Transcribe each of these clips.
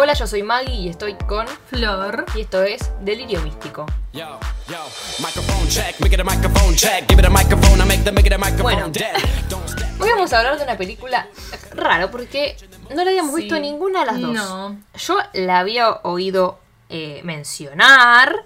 Hola, yo soy Maggie y estoy con Flor. y esto es Delirio Místico. Bueno. Hoy vamos a hablar de una película raro porque no la habíamos Sí. visto ninguna de las dos. No. Yo la había oído eh, mencionar,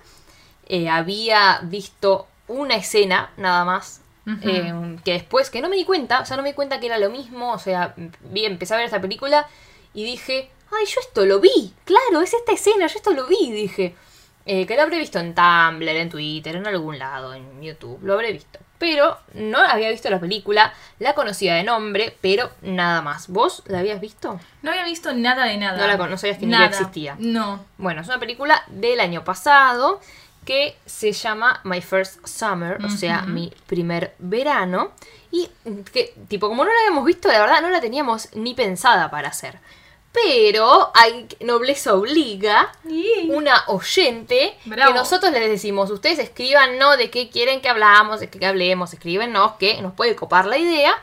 eh, había visto una escena nada más. eh, que después, que no me di cuenta, o sea, no me di cuenta que era lo mismo, o sea, vi, empecé a ver esta película y dije, ay, yo esto lo vi, claro, es esta escena, yo esto lo vi, dije, eh, que lo habré visto en Tumblr, en Twitter, en algún lado, en YouTube, lo habré visto. Pero no había visto la película, la conocía de nombre, pero nada más. ¿Vos la habías visto? No había visto nada de nada. No la con- no sabías que ni existía. No. Bueno, es una película del año pasado que se llama My First Summer, o sea, mi primer verano. Y que, tipo, como no la habíamos visto, la verdad no la teníamos ni pensada para hacer. Pero hay nobleza obliga una oyente Bravo. que nosotros les decimos, ustedes escríbanos de qué quieren que hablamos, de qué hablemos, escríbenos que nos puede copar la idea.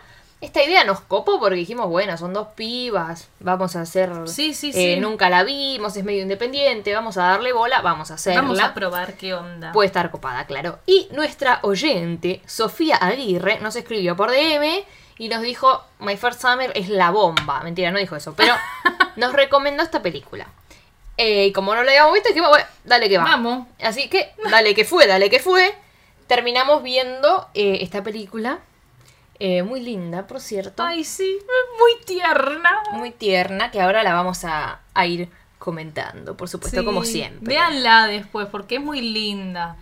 Esta idea nos copó porque dijimos, bueno, son dos pibas, vamos a hacer... Sí, sí, eh, sí. Nunca la vimos, es medio independiente, vamos a darle bola, vamos a hacerla. Vamos a probar qué onda. Puede estar copada, claro. Y nuestra oyente, Sofía Aguirre, nos escribió por DM y nos dijo, My First Summer es la bomba. Mentira, no dijo eso, pero nos recomendó esta película. Eh, y como no la habíamos visto, dijimos, bueno, dale que va. Vamos. Así que, dale que fue, dale que fue. Terminamos viendo eh, esta película. eh, muy linda, por cierto. Ay, sí. Muy tierna. Muy tierna, que ahora la vamos a, a ir comentando, por supuesto, Sí. como siempre. Véanla después porque es muy linda.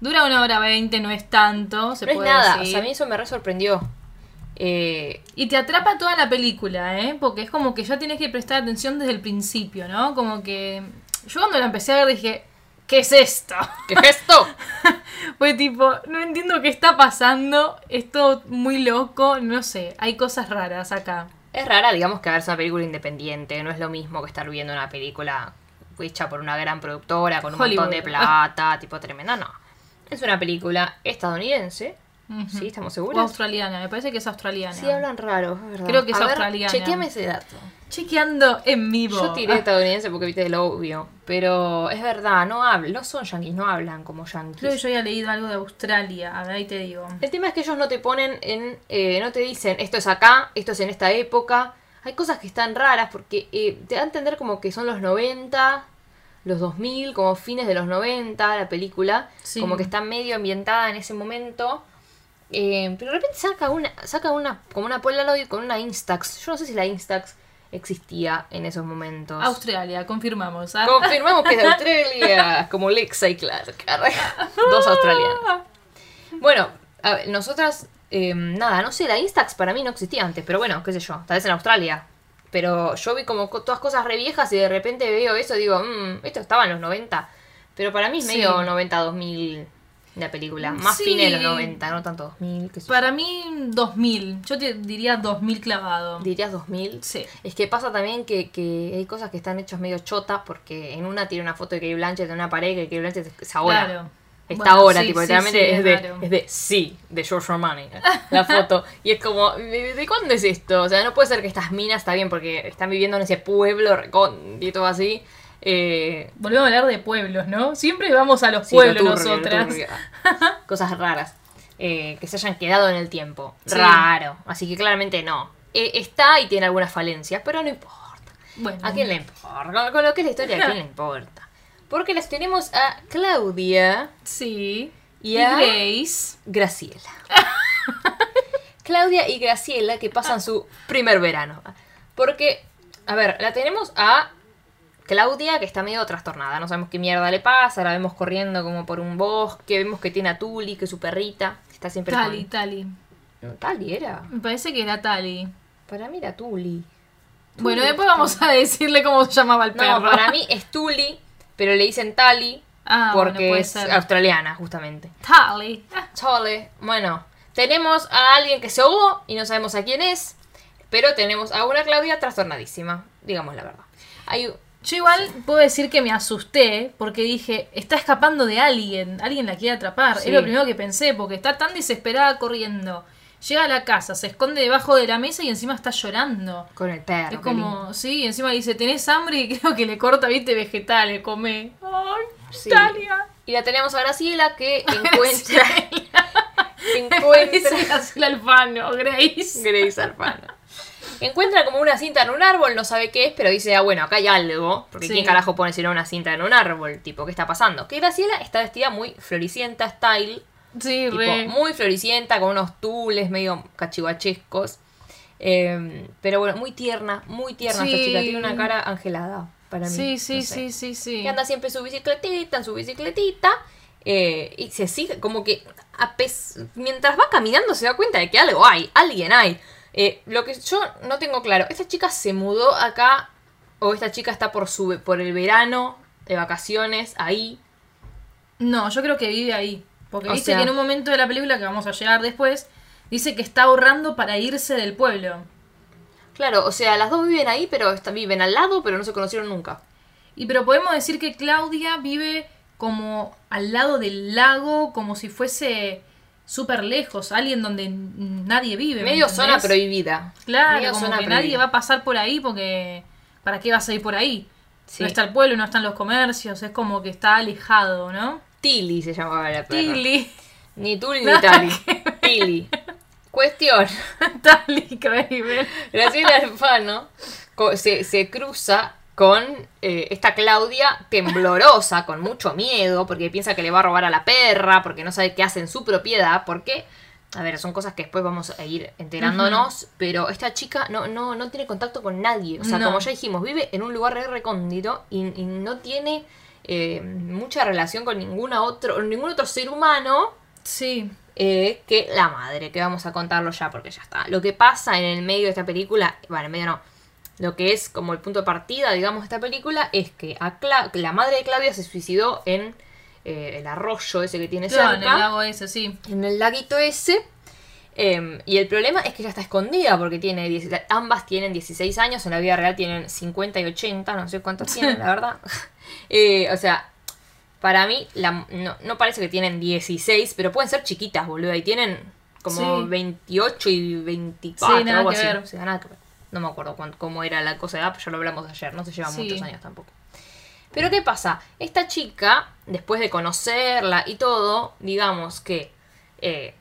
Dura una hora veinte, no es tanto. Se No es puede nada, o decir. sea, a mí eso me re sorprendió. Eh, Y te atrapa toda la película, ¿eh? Porque es como que ya tienes que prestar atención desde el principio, ¿no? Como que. Yo cuando la empecé a ver dije, ¿qué es esto? ¿Qué es esto? Fue tipo, no entiendo qué está pasando, es todo muy loco, no sé, hay cosas raras acá. Es rara, digamos, que verse una película independiente. No es lo mismo que estar viendo una película hecha por una gran productora, con un Hollywood. montón de plata, tipo tremenda. No. Es una película estadounidense. ¿Sí? ¿Estamos O seguros? australiana, me parece que es australiana. Sí, hablan raro, es verdad. Creo que es A ver, australiana. Chequeame ese dato. Chequeando en vivo. Yo tiré estadounidense porque viste lo obvio. Pero es verdad, no hablan, no son yanquis, no hablan como yanquis. Creo que yo había leído algo de Australia, a ver, ahí te digo. El tema es que ellos no te ponen en. eh, no te dicen esto es acá, esto es en esta época. Hay cosas que están raras porque eh, te da a entender como que son los 90, los 2000, como fines de los 90, la película. Sí. Como que está medio ambientada en ese momento. Eh, pero de repente saca una, saca una, como una Polaroid con una Instax. Yo no sé si la Instax existía en esos momentos. Australia, confirmamos. ¿ah? Confirmamos que es de Australia, como Lexa y Clark. Dos australianos. Bueno, a ver, nosotras, eh, nada, no sé, la Instax para mí no existía antes, pero bueno, qué sé yo, tal vez en Australia. Pero yo vi como co- todas cosas re viejas y de repente veo eso y digo, mmm, esto estaba en los 90. Pero para mí es Sí. medio 90-2000 la película. Más Sí. fines de los 90, no tanto 2000, qué sé yo. Para mí, 2000. Yo te diría 2000 clavado. ¿Dirías 2000? Sí. Es que pasa también que, que hay cosas que están hechas medio chotas porque en una tiene una foto de Kate Blanchett en una pared que Kate Blanchett es ahora. Claro. Está Bueno, ahora, sí, tipo, sí, literalmente es, de, es de sí, de George Romani, la foto. Y es como, ¿de, de cuándo es esto? O sea, no puede ser que estas minas, está bien, porque están viviendo en ese pueblo y todo así. Eh, Volvemos a hablar de pueblos, ¿no? Siempre vamos a los sí, lo pueblos turbio, nosotras. Cosas raras. eh, que se hayan quedado en el tiempo. Sí. Raro. Así que claramente no. Eh, está y tiene algunas falencias, pero no importa. Bueno, ¿A quién le importa? Con, lo que es la historia, ¿a quién le importa? Porque les tenemos a Claudia sí. y a Grace. Graciela. Claudia y Graciela que pasan su primer verano. Porque, a ver, la tenemos a Claudia que está medio trastornada. No sabemos qué mierda le pasa. La vemos corriendo como por un bosque. Vemos que tiene a Tuli, que es su perrita. que Está siempre Tali, con... Tali. No, Tali era. Me parece que era Tali. Para mí era Tuli. Bueno, después vamos a decirle cómo se llamaba el perro. No, para mí es Tuli, pero le dicen Tali Ah, porque es ser. australiana, justamente. Tali. Ah. Bueno, tenemos a alguien que se ahogó y no sabemos a quién es, pero tenemos a una Claudia trastornadísima, digamos la verdad. Hay, Yo igual puedo decir que me asusté porque dije, está escapando de alguien, alguien la quiere atrapar. Sí. Es lo primero que pensé, porque está tan desesperada corriendo. Llega a la casa, se esconde debajo de la mesa y encima está llorando. Con el perro. Es como, lindo. sí, encima dice, ¿tenés hambre? Y creo que le corta, viste, vegetales, come. Ay, Sí. Italia. Y la tenemos a Graciela que encuentra. encuentra. Graciela Alfano, Grace. Grace Alfano. Encuentra como una cinta en un árbol, no sabe qué es, pero dice, ah, bueno, acá hay algo. Porque Sí. ¿quién carajo pone si no una cinta en un árbol? Tipo, ¿qué está pasando? Que Graciela está vestida muy floricienta style. Sí, Tipo, re. muy floricienta, con unos tules medio cachivachescos. Eh, pero bueno, muy tierna, muy tierna esta Sí. chica. Tiene una cara angelada para mí. Sí, sí, no sé. sí, sí, sí. Que anda siempre en su bicicletita, en su bicicletita. eh, y se sigue, como que a pes- mientras va caminando se da cuenta de que algo hay, alguien hay. Eh, lo que yo no tengo claro, ¿esta chica se mudó acá o esta chica está por, su, por el verano de vacaciones ahí? No, yo creo que vive ahí. Porque O dice sea- que en un momento de la película, que vamos a llegar después, dice que está ahorrando para irse del pueblo. Claro, o sea, las dos viven ahí, pero está- viven al lado, pero no se conocieron nunca. Y pero podemos decir que Claudia vive como al lado del lago, como si fuese súper lejos, alguien donde nadie vive. ¿me Medio zona prohibida. Claro, Medio como zona que prohibida. nadie va a pasar por ahí porque ¿para qué vas a ir por ahí? Sí. No está el pueblo, no están los comercios, es como que está alejado, ¿no? Tilly se llamaba la perra. Tilly, Ni Tully ni Tali. Tilly. Cuestión. Tali. Graciela Alfano se, se cruza con eh, esta Claudia temblorosa, con mucho miedo, porque piensa que le va a robar a la perra, porque no sabe qué hace en su propiedad, porque, a ver, son cosas que después vamos a ir enterándonos, pero esta chica no, no, no tiene contacto con nadie. O sea, No. como ya dijimos, vive en un lugar re recóndito y, y no tiene eh, mucha relación con ninguna otro, ningún otro ser humano Sí, eh, que la madre, que vamos a contarlo ya porque ya está. Lo que pasa en el medio de esta película, bueno, en medio no, lo que es como el punto de partida, digamos, de esta película es que a Cla- la madre de Claudia se suicidó en eh, el arroyo ese que tiene claro, en cerca, el lago ese, sí. en el laguito ese. em, y el problema es que ella está escondida porque tiene 10 ambas tienen 16 años, en la vida real tienen 50 y 80, no sé cuántos tienen, la verdad. Eh, o sea, para mí la- no, no parece que tienen 16, pero pueden ser chiquitas, boludo, y tienen como Sí. 28 y 24, Sí, nada algo que así. ver. O sea, nada que ver. No me acuerdo cuán- cómo era la cosa de edad, pero ya lo hablamos ayer, no se llevan Sí. muchos años tampoco. Pero ¿qué pasa? Esta chica, después de conocerla y todo, digamos que eh,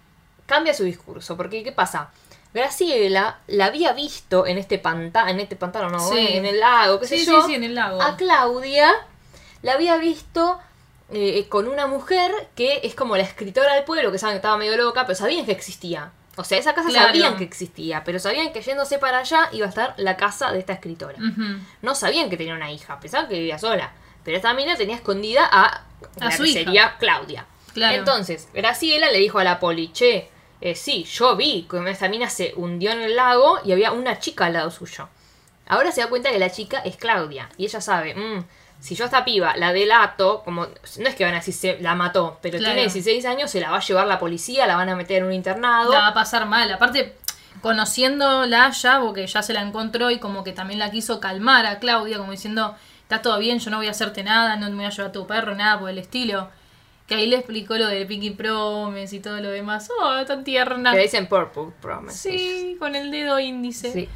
cambia su discurso. Porque ¿qué pasa? Graciela la había visto en este pantano, en este pantano, no, Sí. en el lago, qué Sí, sé sí, yo. sí, en el lago. A Claudia la había visto eh, con una mujer que es como la escritora del pueblo, que saben que estaba medio loca, pero sabían que existía. O sea, esa casa Claro. sabían que existía, pero sabían que yéndose para allá iba a estar la casa de esta escritora. No sabían que tenía una hija, pensaban que vivía sola. Pero esta mina tenía escondida a, A la su que hija. sería Claudia. Claro. Entonces, Graciela le dijo a la poli, che, eh, sí, yo vi que esta mina se hundió en el lago y había una chica al lado suyo. Ahora se da cuenta que la chica es Claudia. Y ella sabe, mm, si yo a esta piba la delato, como no es que van a decir se la mató, pero Claro. tiene 16 años, se la va a llevar la policía, la van a meter en un internado. La va a pasar mal. Aparte, conociéndola ya, porque ya se la encontró y como que también la quiso calmar a Claudia, como diciendo, está todo bien, yo no voy a hacerte nada, no me voy a llevar a tu perro, nada por el estilo. Que ahí le explicó lo del Pinky Promise y todo lo demás. Oh, tan tierna. Que dicen Purple Promise. Sí, con el dedo índice. Sí.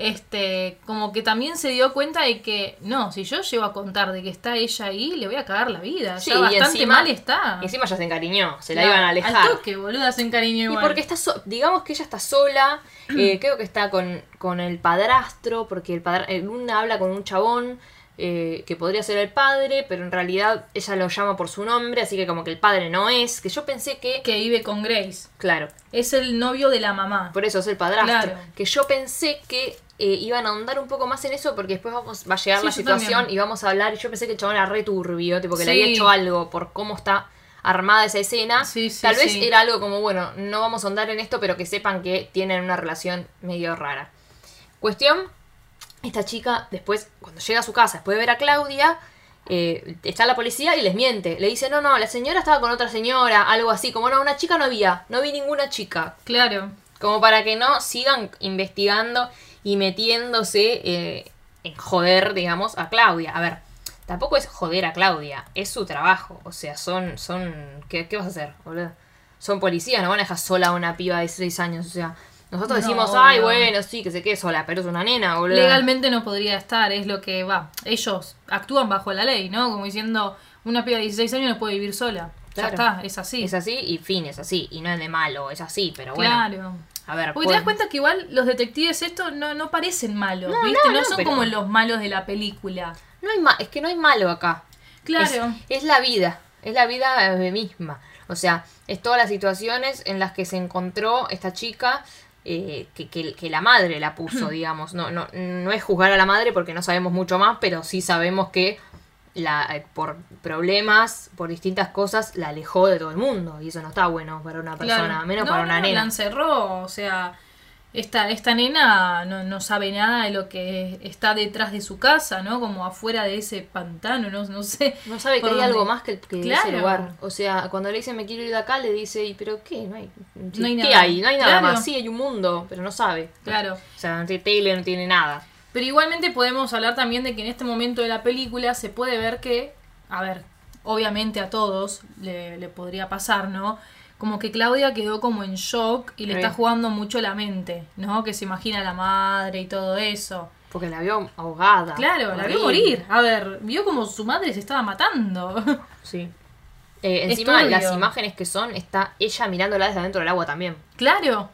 Este, como que también se dio cuenta de que, no, si yo llego a contar de que está ella ahí, le voy a cagar la vida. Sí, ya y bastante encima- mal está. Y encima ya se encariñó, se la iban a alejar. Al toque, boluda, se encariñó Y igual. porque está so- digamos que ella está sola, eh, creo que está con, con el padrastro, porque el padre, una habla con un chabón eh, que podría ser el padre, pero en realidad ella lo llama por su nombre, así que como que el padre no es, que yo pensé que, Que vive con Grace. claro, Es el novio de la mamá. por eso es el padrastro, Claro. que yo pensé que eh, iban a ahondar un poco más en eso porque después vamos, va a llegar Sí, la situación también. y vamos a hablar, y yo pensé que el chabón era re turbio, tipo que le Sí. había hecho algo por cómo está armada esa escena. Sí, Tal vez era algo como, bueno, no vamos a ahondar en esto, pero que sepan que tienen una relación medio rara. Cuestión, esta chica después, cuando llega a su casa, después de ver a Claudia, eh, está la policía y les miente. Le dice, no, no, la señora estaba con otra señora, algo así, como no, una chica no había, no vi ninguna chica. Claro. Como para que no sigan investigando y metiéndose eh, en joder, digamos, a Claudia. A ver, tampoco es joder a Claudia, es su trabajo. O sea, son, son, ¿qué, qué vas a hacer, boludo? son policías, no van a dejar sola a una piba de 16 años, o sea, nosotros No, decimos, ay, bueno, sí, que se quede sola, pero es una nena, boludo. Legalmente no podría estar, es lo que va. Ellos actúan bajo la ley, ¿no? Como diciendo, una piba de 16 años no puede vivir sola. Claro. Ya está, es así. Es así y fin, es así, y no es de malo, es así, pero bueno. Claro. A ver, Porque te das cuenta que igual los detectives estos no, no parecen malos, No, ¿viste? no, son pero- como los malos de la película. No hay ma- es que no hay malo acá. Claro. Es, es la vida, es la vida eh, misma. O sea, es todas las situaciones en las que se encontró esta chica eh, que, que- que la madre la puso, digamos. No, no, no es juzgar a la madre porque no sabemos mucho más, pero sí sabemos que la, eh, por problemas, por distintas cosas, la alejó de todo el mundo. Y eso no está bueno para una persona, Claro. menos No, para una no, La nena. encerró, o sea, esta, esta nena no, no sabe nada de lo que está detrás de su casa, ¿no? Como afuera de ese pantano, no, no sé. No sabe que hay dónde. algo más que, que Claro. ese lugar. O sea, cuando le dice me quiero ir de acá, le dice, ¿y pero qué? No hay, No hay ¿Qué nada. hay? No hay nada Claro. más. Sí, hay un mundo, pero no sabe. Claro. O sea, no tiene tele, no tiene nada. Pero igualmente podemos hablar también de que en este momento de la película se puede ver que, a ver, obviamente a todos le, le podría pasar, ¿no? Como que Claudia quedó como en shock y le Sí. está jugando mucho la mente, ¿no? Que se imagina a la madre y todo eso. Porque la vio ahogada. Claro, la vio morir. A ver, vio como su madre se estaba matando. Sí. Eh, encima, las imágenes que son, está ella mirándola desde adentro del agua también. claro.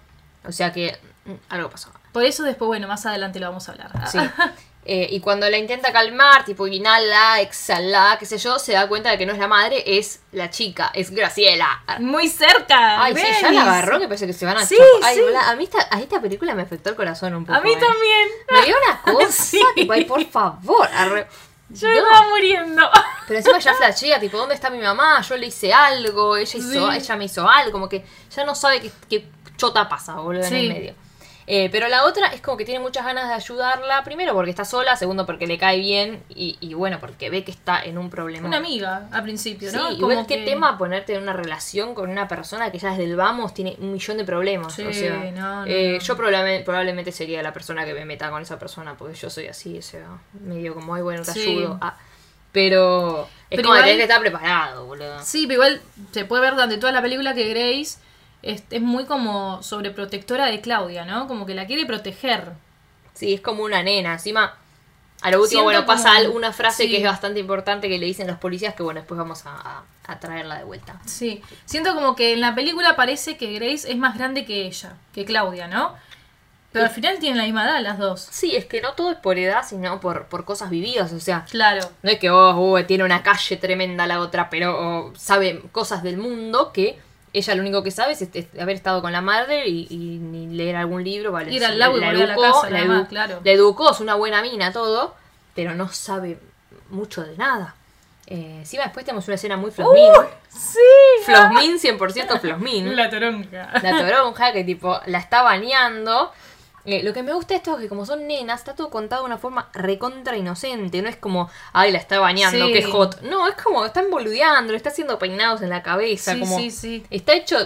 O sea que mm, algo pasó. Por eso después, bueno, más adelante lo vamos a hablar. Sí. Eh, y cuando la intenta calmar, tipo inhala, exhala, qué sé yo, se da cuenta de que no es la madre, es la chica, es Graciela. Muy cerca. Ay, sí, ya la agarró que parece que se van a Sí. Ay, sí. a mí esta, a esta película me afectó el corazón un poco. A mí eh. también. Me dio una cosa, Sí. tipo, ay, por favor. arre- Yo No. estaba muriendo. Pero encima ya flashea, tipo, ¿dónde está mi mamá? Yo le hice algo, ella hizo, ella me hizo algo, como que ya no sabe qué, qué chota pasa, boludo, en el medio. Eh, pero la otra es como que tiene muchas ganas de ayudarla, primero porque está sola, segundo porque le cae bien y, y bueno, porque ve que está en un problema. Una amiga al principio, Sí, ¿no? y Como qué que- tema ponerte en una relación con una persona que ya desde el vamos tiene un millón de problemas. Sí, o sea, no, no, eh, no. yo probablemente, probablemente sería la persona que me meta con esa persona, porque yo soy así, o sea, medio como, ay, bueno, te Sí. ayudo. Ah, pero es Pero como que igual- tenés que estar preparado, boludo. Sí, pero igual se puede ver durante toda la película que Grace es, es muy como sobreprotectora de Claudia, ¿no? Como que la quiere proteger. Sí, es como una nena. Encima, a lo último, Siento bueno, pasa como- una frase sí. que es bastante importante que le dicen los policías que, bueno, después vamos a, a- a traerla de vuelta. Sí, siento como que en la película parece que Grace es más grande que ella, que Claudia, ¿no? Pero al final tienen la misma edad las dos. Sí, es que no todo es por edad, sino por, por cosas vividas, o sea, Claro. no es que oh, tiene una calle tremenda la otra, pero oh, sabe cosas del mundo que ella lo único que sabe es, est- es haber estado con la madre y, y leer algún libro. Vale, Ir al lago la casa, la, claro. educó, es una buena mina, todo, pero no sabe mucho de nada. Eh, encima después tenemos una escena muy flosmin. Sí. Flosmin, 100% Flosmin. La toronja. La toronja que tipo la está bañando. Eh, lo que me gusta esto es que como son nenas, está todo contado de una forma recontra inocente. No es como, ay, la está bañando, Sí. qué hot. No, es como, están boludeando, le está haciendo peinados en la cabeza. Sí, como, sí, sí. Está hecho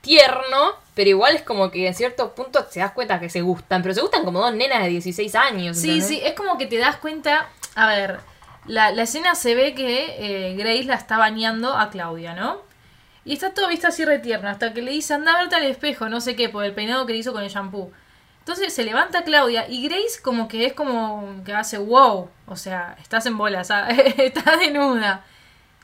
tierno, pero igual es como que en cierto punto te das cuenta que se gustan. Pero se gustan como dos nenas de 16 años. Sí, ¿entendés? sí, es como que te das cuenta. A ver, la, la escena se ve que eh, Grace la está bañando a Claudia, ¿no? Y está todo vista así retierno, hasta que le dice, anda a verte al espejo, no sé qué, por el peinado que le hizo con el shampoo. Entonces se levanta Claudia y Grace como que es como que hace wow, o sea, estás en bolas, ah, estás desnuda.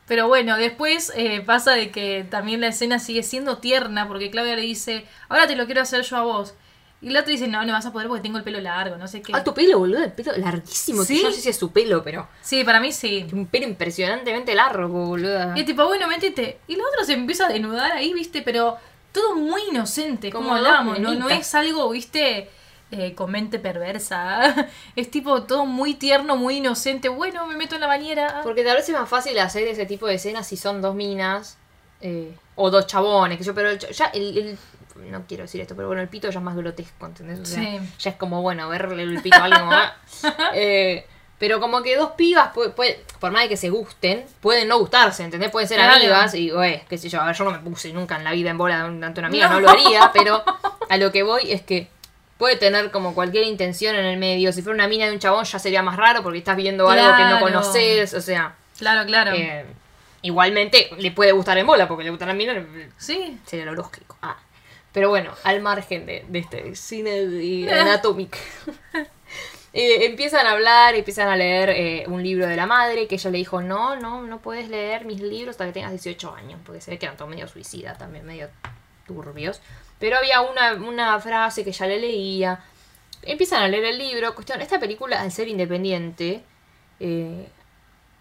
Pero bueno, después eh, pasa de que también la escena sigue siendo tierna porque Claudia le dice, ahora te lo quiero hacer yo a vos. Y la otra dice, no, no vas a poder porque tengo el pelo largo, no sé qué. Ah, tu pelo, boludo, el pelo larguísimo. que ¿Sí? Yo no sé si es su pelo, pero Sí, para mí sí. un pelo impresionantemente largo, boludo. Y tipo, bueno, métete. Y la otra se empieza a desnudar ahí, viste, pero todo muy inocente, como Como hablábamos, ¿no? No es algo, viste, eh, con mente perversa. es tipo todo muy tierno, muy inocente. Bueno, me meto en la bañera. Porque tal vez es más fácil hacer ese tipo de escenas si son dos minas eh, o dos chabones, que yo, pero el ya el, el- no quiero decir esto, pero bueno, el pito ya es más grotesco, ¿entendés? O sea, Sí. ya es como, bueno, verle el pito a alguien como. Eh, pero como que dos pibas, puede- puede- por más de que se gusten, pueden no gustarse, ¿entendés? Pueden ser Claro. amigas y, eh, qué sé yo, a ver, yo no me puse nunca en la vida en bola ante una amiga, No. no lo haría, pero a lo que voy es que puede tener como cualquier intención en el medio. Si fuera una mina de un chabón ya sería más raro porque estás viendo algo que no conoces, o sea... Claro, claro. Eh, igualmente le puede gustar en bola, porque le gustan a mí, Sí. sería lo lógico. Ah. Pero bueno, al margen de, de este cine de anatómico. Eh, empiezan a hablar, empiezan a leer eh, un libro de la madre, que ella le dijo, no, no, no puedes leer mis libros hasta que tengas 18 años, porque se ve que eran todos medio suicida, también medio turbios. Pero había una, una frase que ya le leía. Empiezan a leer el libro. Cuestión, esta película, al ser independiente, eh,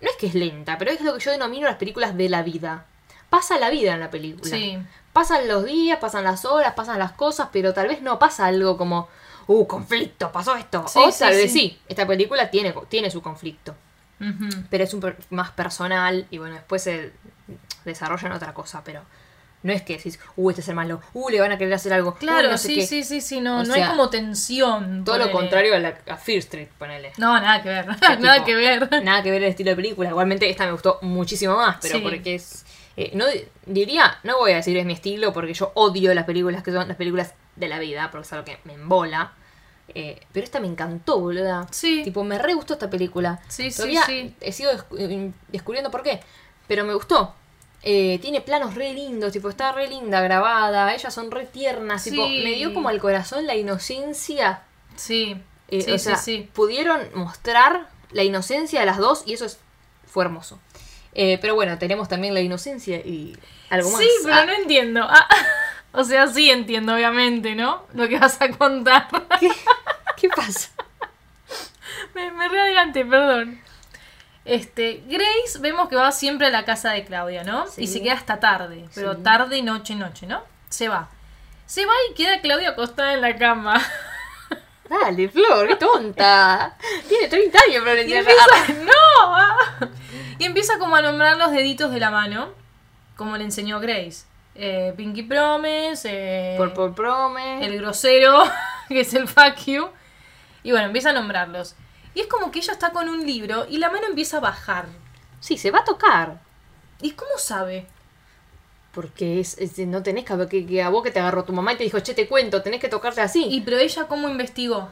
no es que es lenta, pero es lo que yo denomino las películas de la vida. Pasa la vida en la película. Sí. Pasan los días, pasan las horas, pasan las cosas, pero tal vez no pasa algo como, uh, conflicto, pasó esto. Sí, o sí, tal vez sí. sí, esta película tiene, tiene su conflicto, pero es un per- más personal y bueno, después se desarrolla en otra cosa, pero no es que decís, uh, este es el malo, uh, le van a querer hacer algo. uh, Claro, no sé sí, qué". sí, sí, sí, no, O no sea, hay como tensión. Todo lo contrario a, la, a Fear Street, ponele. No, nada que ver. nada que ver. Nada que ver el estilo de película. Igualmente esta me gustó muchísimo más, pero Sí. porque es... eh, no diría, no voy a decir es mi estilo, porque yo odio las películas que son las películas de la vida, porque es algo que me embola. Eh, pero esta me encantó, boluda. Sí. Tipo, me re gustó esta película. Sí, sí, Todavía sí. he sido eh, descubriendo por qué. Pero me gustó. Eh, tiene planos re lindos, tipo, está re linda grabada. Ellas son re tiernas. Tipo, Sí. me dio como al corazón la inocencia Sí. eh, sí, o sí, sea, sí. pudieron mostrar la inocencia de las dos y eso es, fue hermoso. Eh, pero bueno, tenemos también la inocencia y algo más. Sí, pero Ah, no entiendo. Ah, o sea, sí entiendo, obviamente, ¿no? Lo que vas a contar. ¿qué, qué pasa? me, me re perdón. Este, Grace vemos que va siempre a la casa de Claudia, ¿no? Sí. Y se queda hasta tarde, pero Sí. tarde, noche, noche, ¿no? Se va. Se va y queda Claudia acostada en la cama. Dale, Flor, qué tonta. Tiene 30 años, Florencia. empieza, ¡No! Y empieza como a nombrar los deditos de la mano, como le enseñó Grace. Eh, Pinky Promise, eh, por Prome. el grosero, que es el fuck you. Y bueno, empieza a nombrarlos. Y es como que ella está con un libro y la mano empieza a bajar. Sí, se va a tocar. ¿Y cómo sabe? Porque es, es- no tenés que, que, que a vos que te agarró tu mamá y te dijo, che, te cuento, tenés que tocarte así. ¿Y pero ella cómo investigó?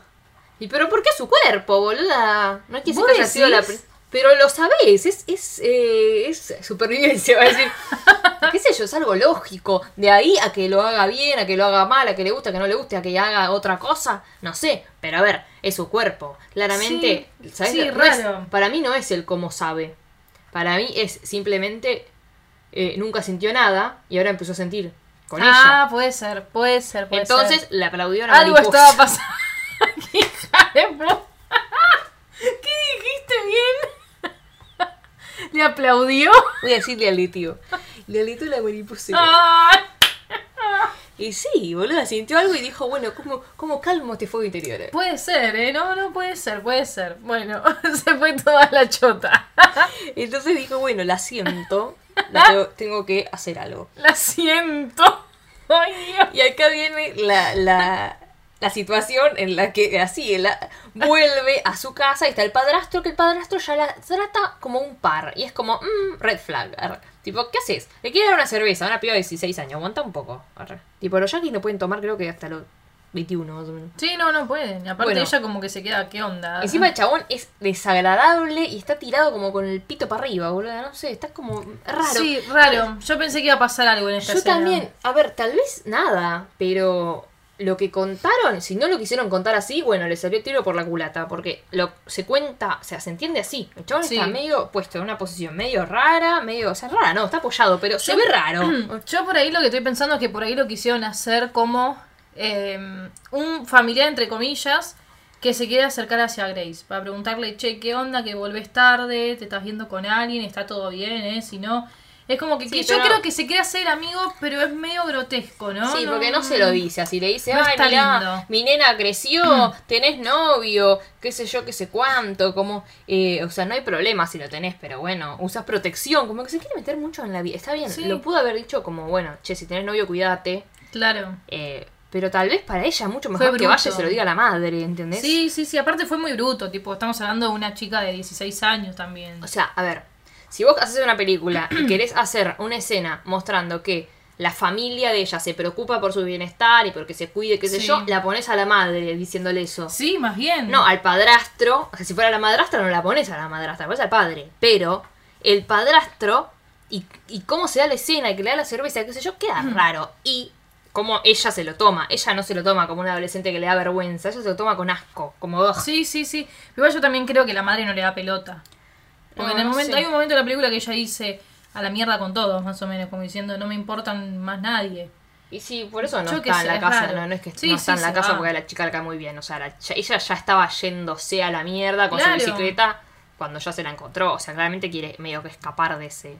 ¿Y pero por qué su cuerpo, boluda? No es que se ¿Vos haya sido la... Pero lo sabés, es, es, eh, es supervivencia, va a decir. sé yo, es algo lógico. De ahí a que lo haga bien, a que lo haga mal, a que le guste, a que no le guste, a que haga otra cosa, no sé. Pero a ver, es su cuerpo. Claramente, Sí, ¿sabés? sí, No es- para mí no es el cómo sabe. Para mí es simplemente eh, nunca sintió nada y ahora empezó a sentir con ah, ella. puede ser, puede ser, puede Entonces ser. le aplaudió a la Algo mariposa. estaba pasando. Hija de pu- ¿Qué dijiste bien? ¿Le aplaudió? Voy a decirle al tío. Le alentó la mariposa. Y sí, boluda, sintió algo y dijo, bueno, ¿cómo, cómo calmo este fuego interior? Puede ser, ¿eh? No, no puede ser, puede ser. Bueno, se fue toda la chota. Entonces dijo, bueno, la siento, la tengo, tengo que hacer algo. La siento. Ay, Dios. Y acá viene la, la, la situación en la que así la, vuelve a su casa y está el padrastro, que el padrastro ya la trata como un par. Y es como, mm, red flag. arre. Tipo, ¿qué haces? Le quiere dar una cerveza a una piba de 16 años, aguanta un poco. arre. Tipo, los yankees no pueden tomar creo que hasta los 21 más o menos. Sí, no, no pueden. Aparte Bueno. ella como que se queda, ¿qué onda? Encima el chabón es desagradable y está tirado como con el pito para arriba, boludo. No sé, está como raro. Sí, raro. Yo pensé que iba a pasar algo en esta Yo escena. también, a ver, tal vez nada, pero lo que contaron, si no lo quisieron contar así, bueno, le salió tiro por la culata, porque lo se cuenta, o sea, se entiende así. El chabón Sí. está medio puesto en una posición medio rara, medio, o sea, rara, no, está apoyado, pero se ve raro. Yo por ahí lo que estoy pensando es que por ahí lo quisieron hacer como eh, un familiar, entre comillas, que se quiere acercar hacia Grace. Para preguntarle, che, ¿qué onda? Que volvés tarde, te estás viendo con alguien, está todo bien, ¿eh? Si no... Es como que, Sí, que yo pero- creo que se quiere hacer amigo, pero es medio grotesco, ¿no? Sí, porque no se lo dice así, le dice, No ay, está mirá, lindo". mi nena creció, tenés novio, qué sé yo, qué sé cuánto, como, eh, o sea, no hay problema si lo tenés, pero bueno, usas protección, como que se quiere meter mucho en la vida, está bien, Sí. lo pudo haber dicho como, bueno, che, si tenés novio, cuídate, Claro. eh, pero tal vez para ella mucho mejor que vaya y se lo diga a la madre, ¿entendés? Sí, sí, sí. Aparte fue muy bruto. Tipo, estamos hablando de una chica de 16 años también. O sea, a ver, si vos haces una película y querés hacer una escena mostrando que la familia de ella se preocupa por su bienestar y porque se cuide, qué sé Sí. yo, la pones a la madre diciéndole eso. Sí, más bien. No, al padrastro, o sea, si fuera la madrastra no la pones a la madrastra, la pones al padre. Pero el padrastro y, y cómo se da la escena y que le da la cerveza, qué sé yo, queda raro. Y cómo ella se lo toma. Ella no se lo toma como una adolescente que le da vergüenza, ella se lo toma con asco, como "Ugh". Sí, sí, sí. Igual yo también creo que la madre no le da pelota. Porque No, en el momento, hay un momento en la película que ella dice a la mierda con todos, más o menos, como diciendo no me importan más nadie. Y sí, por eso no Yo está en la casa, raro. no, no es que Sí, no está sí, en la casa va. porque a la chica le cae muy bien, o sea, la ella ya estaba yéndose a la mierda con Claro. su bicicleta cuando ya se la encontró, o sea, claramente quiere medio que escapar de ese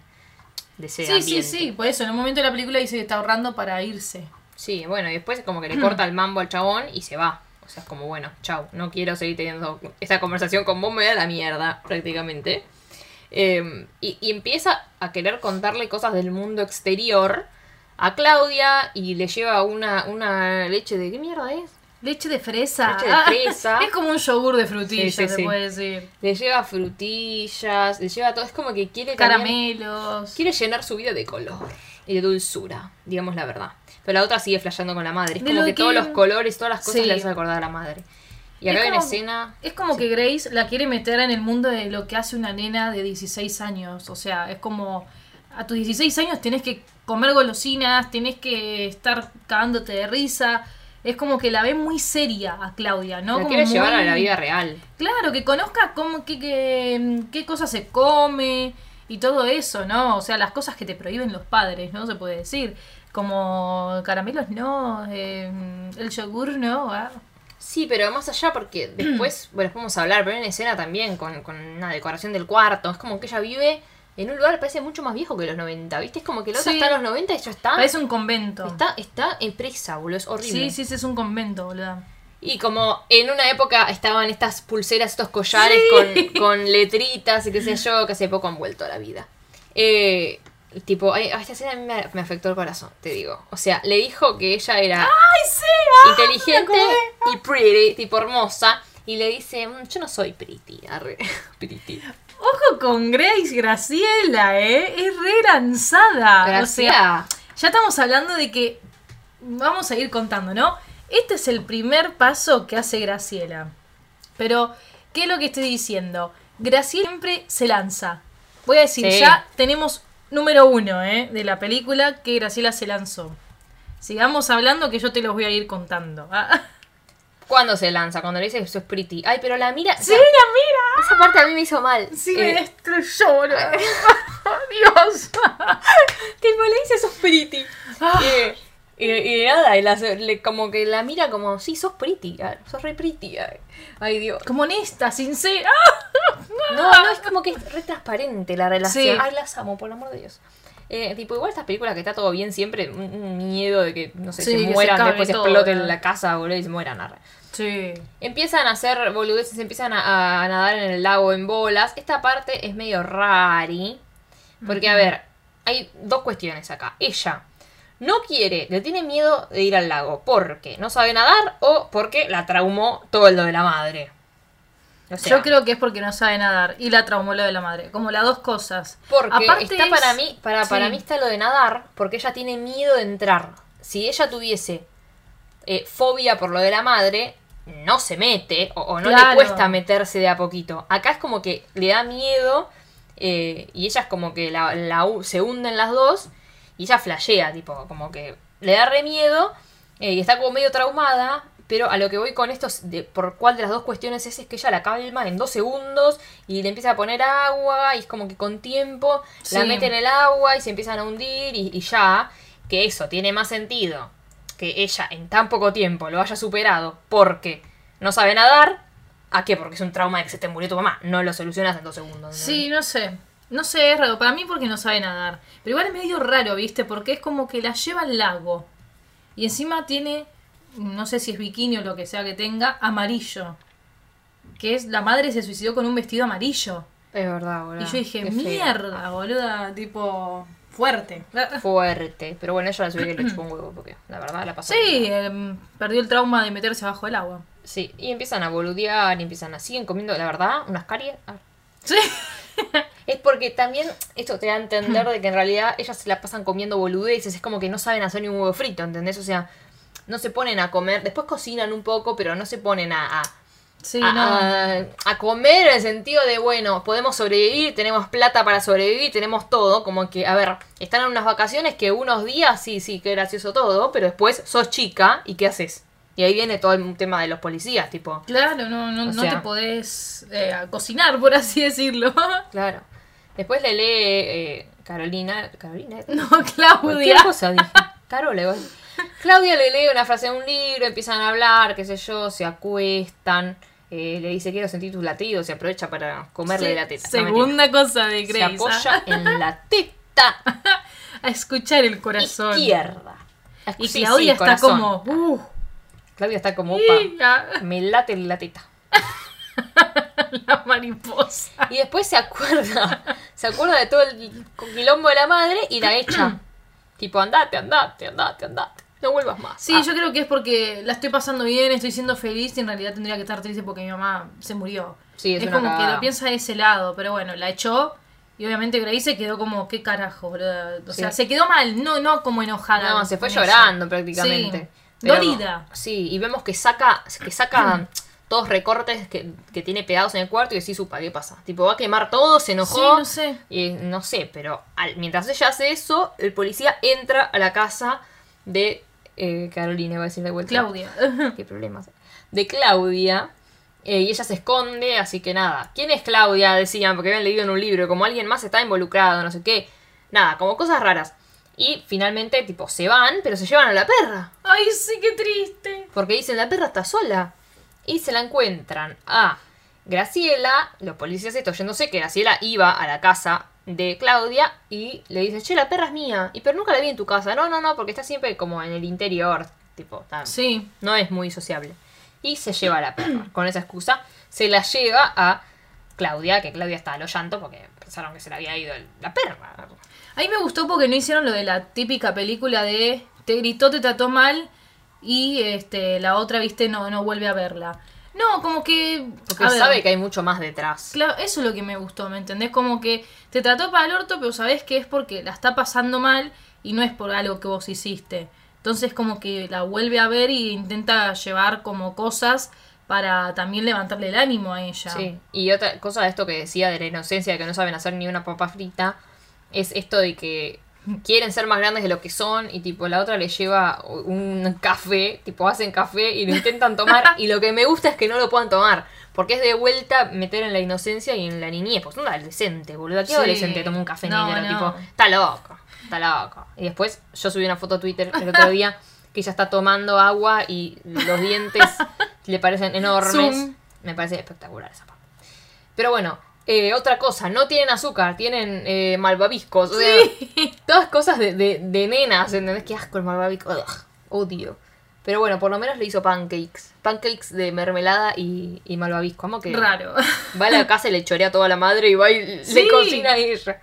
de ese Sí, sí, ambiente. sí. Por eso, en un momento de la película dice que está ahorrando para irse. Sí, bueno, y después como que le corta el mambo al chabón y se va. O sea, es como, bueno, chau, no quiero seguir teniendo esta conversación con vos, me da la mierda, prácticamente. Eh, y, y empieza a querer contarle cosas del mundo exterior a Claudia y le lleva una, una leche de... ¿Qué mierda es? Leche de fresa. Leche de fresa. es como un yogur de frutillas, Sí, sí, se sí. puede decir. Le lleva frutillas, le lleva todo. Es como que quiere también- Caramelos. Quiere llenar su vida de color y de dulzura, digamos la verdad. Pero la otra sigue flasheando con la madre. Es De como que, que- todos los colores, todas las cosas le hacen acordar a la madre. Y acá Es como- escena. Es como que Grace la quiere meter en el mundo de lo que hace una nena de 16 años. O sea, es como a tus 16 años tenés que comer golosinas, tenés que estar cagándote de risa. Es como que la ve muy seria a Claudia, ¿no? la quiere llevar a la vida real. Claro, que conozca cómo, qué, qué, qué cosas se come y todo eso, ¿no? O sea, las cosas que te prohíben los padres, ¿no? Se puede decir. Como caramelos no, eh, el yogur no. ah. Sí, pero más allá, porque después, bueno, después vamos a hablar, pero hay una escena también con, con una decoración del cuarto. Es como que ella vive en un lugar que parece mucho más viejo que los 90, ¿viste? Es como que la otra Sí. está en los 90 y ella está. Parece un convento. Está, está en presa, boludo, es horrible. Sí, sí, sí, es un convento, boludo. Y como en una época estaban estas pulseras, estos collares con, con letritas y qué sé yo, que hace poco han vuelto a la vida. Eh, tipo, ay, esta escena a mí me, me afectó el corazón, te digo. O sea, le dijo que ella era ¡Ay, sí! inteligente y pretty, tipo hermosa. Y le dice, "Mm, yo no soy pretty, arre, pretty. Ojo con Grace Graciela, ¿eh? Es re lanzada. O sea, ya estamos hablando de que. Vamos a ir contando, ¿no? Este es el primer paso que hace Graciela. Pero, ¿qué es lo que estoy diciendo? Graciela siempre se lanza. Voy a decir, Sí. ya tenemos número uno, ¿eh? De la película que Graciela se lanzó. Sigamos hablando que yo te los voy a ir contando. Ah. ¿Cuándo se lanza? Cuando le dice que sos pretty. Ay, pero la mira. Sí, la mira. Esa parte a mí me hizo mal. Sí, Eh, me destruyó, boludo. Dios. Tipo, le dice sos pretty. Ah. Y, y- y nada, y la- le- como que la mira como, sí, sos pretty, sos re pretty. Ay, Dios. Como honesta, sincera. No, no, es como que es re transparente la relación. Sí. Ay, las amo, por el amor de Dios. Eh, tipo, igual estas películas que está todo bien siempre, un, miedo de que, no sé, Sí, se mueran, después todo, exploten la casa, boludo, y se mueran. arre. Sí. Empiezan a hacer boludeces, empiezan a, a nadar en el lago en bolas. Esta parte es medio rari. Porque, a ver, hay dos cuestiones acá. Ella no quiere, le tiene miedo de ir al lago porque no sabe nadar o porque la traumó todo lo de la madre. O sea, Yo creo que es porque no sabe nadar y la traumó lo de la madre. Como las dos cosas. Porque Aparte está es- para mí, para, para mí está lo de nadar, porque ella tiene miedo de entrar. Si ella tuviese eh, fobia por lo de la madre, no se mete, o, o no Claro. le cuesta meterse de a poquito. Acá es como que le da miedo, eh, y ella es como que la, la se hunden las dos, y ella flashea, tipo, como que le da re miedo, eh, y está como medio traumada. Pero a lo que voy con esto, es de por cuál de las dos cuestiones es, es que ella la calma en dos segundos y le empieza a poner agua y es como que con tiempo la mete en el agua y se empiezan a hundir y, y ya, que eso tiene más sentido que ella en tan poco tiempo lo haya superado porque no sabe nadar, ¿a qué? Porque es un trauma de que se te murió tu mamá, no lo solucionas en dos segundos. ¿no? Sí, no sé. No sé, es raro. Para mí porque no sabe nadar. Pero igual es medio raro, ¿viste? Porque es como que la lleva al lago. Y encima tiene, no sé si es bikini o lo que sea que tenga, amarillo. Que es, la madre se suicidó con un vestido amarillo. Es verdad, boludo. y yo dije, Qué feo. mierda, boluda, tipo, fuerte. Fuerte, pero bueno, ella la subió que le chupó un huevo porque la verdad la pasó. Sí, em, perdió el trauma de meterse bajo el agua. Sí, y empiezan a boludear, y empiezan a, siguen comiendo, la verdad, unas caries. Ah. Sí. Es porque también esto te da a entender de que en realidad ellas se la pasan comiendo boludeces, es como que no saben hacer ni un huevo frito, ¿entendés? O sea, no se ponen a comer, después cocinan un poco, pero no se ponen a, a, Sí, a, no. a- a comer en el sentido de, bueno, podemos sobrevivir, tenemos plata para sobrevivir, tenemos todo. Como que, a ver, están en unas vacaciones que unos días sí, sí, qué gracioso todo, pero después sos chica y ¿qué haces? Y ahí viene todo el tema de los policías, tipo, Claro, no, no, no sea- te podés eh, cocinar, por así decirlo. claro. Después le lee eh, Carolina, Carolina, no, Cualquier Claudia. cosa dije. Carola, igual. Claudia le lee una frase de un libro, empiezan a hablar, qué sé yo, se acuestan. eh, le dice quiero sentir tus latidos, se aprovecha para comerle Sí, la teta. No. Segunda cosa de se Grace. apoya ¿ah? en la teta A escuchar el corazón. izquierda. Y Sí, Claudia sí, está como. Uh, Claudia está como opa. Me late la teta. la mariposa. Y después se acuerda, se acuerda de todo el quilombo de la madre y la echa. tipo, andate, andate, andate, andate. No vuelvas más. Sí, Ah, yo creo que es porque la estoy pasando bien, estoy siendo feliz y en realidad tendría que estar triste porque mi mamá se murió. Sí, es es como que lo piensa de ese lado, pero bueno, la echó y obviamente Grace se quedó como, ¿qué carajo, boludo? O sea, se quedó mal, no, no como enojada. No, se fue llorando prácticamente. Sí. Pero- Dolida. Sí, y vemos que saca, que saca todos recortes que, que tiene pegados en el cuarto y decís, upa, ¿qué pasa? Tipo, va a quemar todo, se enojó. Sí, no sé. Y no sé, pero al- mientras ella hace eso, el policía entra a la casa de eh, Carolina, va a decir de vuelta. Claudia. Qué problemas. De Claudia. eh, y ella se esconde, así que nada. ¿Quién es Claudia? Decían, porque habían leído en un libro, como alguien más está involucrado, no sé qué. Nada, como cosas raras. Y finalmente, tipo, se van, pero se llevan a la perra. Ay, sí, qué triste. Porque dicen, la perra está sola. Y se la encuentran a Graciela, los policías estos yéndose, que Graciela iba a la casa de Claudia y le dice, che, la perra es mía. Y pero nunca la vi en tu casa. No, no, no, porque está siempre como en el interior. Tipo, Sí. no es muy sociable. Y se lleva a la perra. Con esa excusa, se la lleva a Claudia, que Claudia está a lo llanto porque pensaron que se le había ido el- la perra. A mí me gustó porque no hicieron lo de la típica película de te gritó, te trató mal y este la otra, viste, no, no vuelve a verla. No, como que... Porque ver, sabe que hay mucho más detrás. Claro, eso es lo que me gustó, ¿me entendés? Como que te trató para el orto, pero sabés que es porque la está pasando mal y no es por algo que vos hiciste. Entonces como que la vuelve a ver y intenta llevar como cosas para también levantarle el ánimo a ella. Sí, y otra cosa de esto que decía de la inocencia, de que no saben hacer ni una papa frita, es esto de que quieren ser más grandes de lo que son y tipo la otra le lleva un café, tipo hacen café y lo intentan tomar y lo que me gusta es que no lo puedan tomar, porque es de vuelta meter en la inocencia y en la niñez, pues un adolescente, boludo, ¿qué Sí. adolescente toma un café No, negro? no. Tipo, está loco, está loco. Y después yo subí una foto a Twitter el otro día que ella está tomando agua y los dientes le parecen enormes. Zoom. Me parece espectacular esa parte. Pero bueno, eh, otra cosa, no tienen azúcar, tienen eh, malvaviscos. O sea, todas cosas de, de, de nenas, ¿entendés? Qué asco el malvavisco. Ugh, odio. Pero bueno, por lo menos le hizo pancakes. Pancakes de mermelada y, y malvavisco. Que Raro. va a la casa y le chorea toda la madre y va y Sí. le cocina a ella.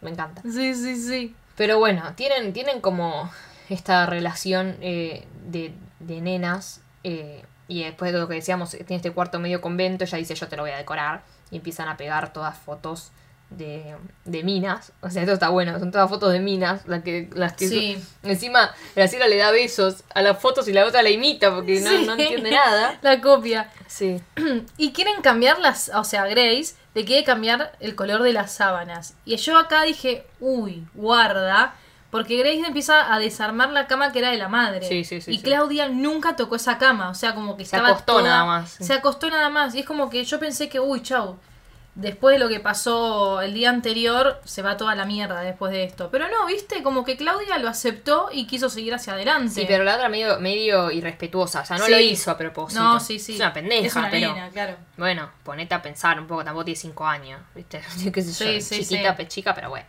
Me encanta. sí, sí, sí. Pero bueno, tienen, tienen como esta relación eh, de, de nenas. eh, y después de lo que decíamos, tiene este cuarto medio convento. Ella dice: Yo te lo voy a decorar. Y empiezan a pegar todas fotos de, de minas. O sea, esto está bueno. Son todas fotos de minas. Las que, las que Sí. Encima, Graciela le da besos a las fotos y la otra la imita porque no, Sí. no entiende nada. La copia. Sí. Y quieren cambiar las, o sea, Grace le quiere cambiar el color de las sábanas. Y yo acá dije, uy, guarda, porque Grace empieza a desarmar la cama que era de la madre. Sí, sí, sí, Y. Claudia nunca tocó esa cama, o sea, como que Se estaba acostó toda- nada más. Se acostó nada más. Y es como que yo pensé que, uy, chau. Después de lo que pasó el día anterior, se va toda la mierda después de esto. Pero no, viste, como que Claudia lo aceptó y quiso seguir hacia adelante. Sí, pero la otra medio, medio irrespetuosa. O sea, no lo hizo a propósito. No, sí, sí. Es una pendeja, Es una pero. claro. Bueno, ponete a pensar un poco, tampoco tiene 5 años, ¿viste? Qué sé yo, Sí, sí, chiquita, chica, pero bueno,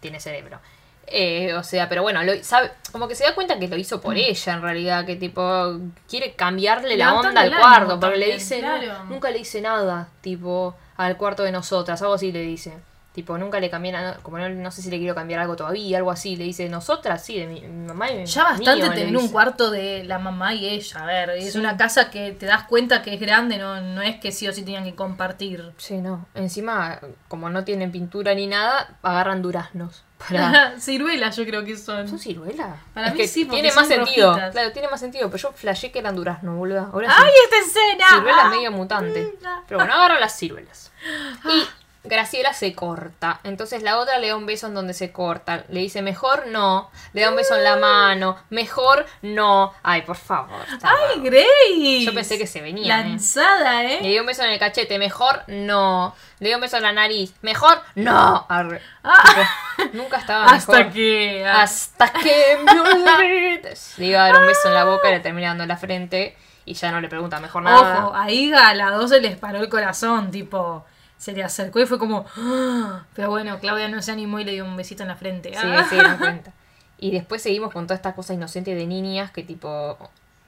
tiene cerebro. Eh, o sea, pero bueno, lo, sabe, como que se da cuenta que lo hizo Mm. por ella en realidad, que tipo quiere cambiarle la onda al cuarto, porque le dice, claro. nunca le dice nada, tipo, al cuarto de nosotras, algo así le dice. Tipo, nunca le cambié nada, como no, no sé si le quiero cambiar algo todavía, algo así. Le dice, nosotras, sí, de mi, mi mamá y mi Ya bastante mío", tener un cuarto de la mamá y ella. A ver, es Sí. una casa que te das cuenta que es grande, no, no es que sí o sí tenían que compartir. Sí, no. Encima, como no tienen pintura ni nada, agarran duraznos. Para... Ciruelas yo creo que son. ¿Son ciruelas? Para es mí que sí, porque tiene más sentido. rojitas. Claro, tiene más sentido. Pero yo flashé que eran duraznos, boludo. Ahora ¡Ay, sí. esta escena! Ciruelas ¡Ah! medio mutante. Ah. Pero bueno, agarran las ciruelas. Y Graciela se corta. Entonces la otra le da un beso en donde se corta. Le dice, mejor no. Le da un beso en la mano. Mejor no. Ay, por favor. ¡Ay. Grace! Yo pensé que se venía. eh. Lanzada, Le ¿eh? dio un beso en el cachete, mejor no. Le dio un beso en la nariz, mejor no. Arre. Tipo, nunca estaba mejor. Hasta que. ah, Hasta que me olvides. Le iba a dar un beso en la boca y le termina dando en la frente. Y ya no le pregunta mejor nada. Ojo, a Iga a la 12 les paró el corazón, tipo. Se le acercó y fue como. "Ah". Pero bueno, Claudia no se animó y le dio un besito en la frente. Sí, Ah. se dieron cuenta. Y después seguimos con toda esta cosa inocente de niñas que tipo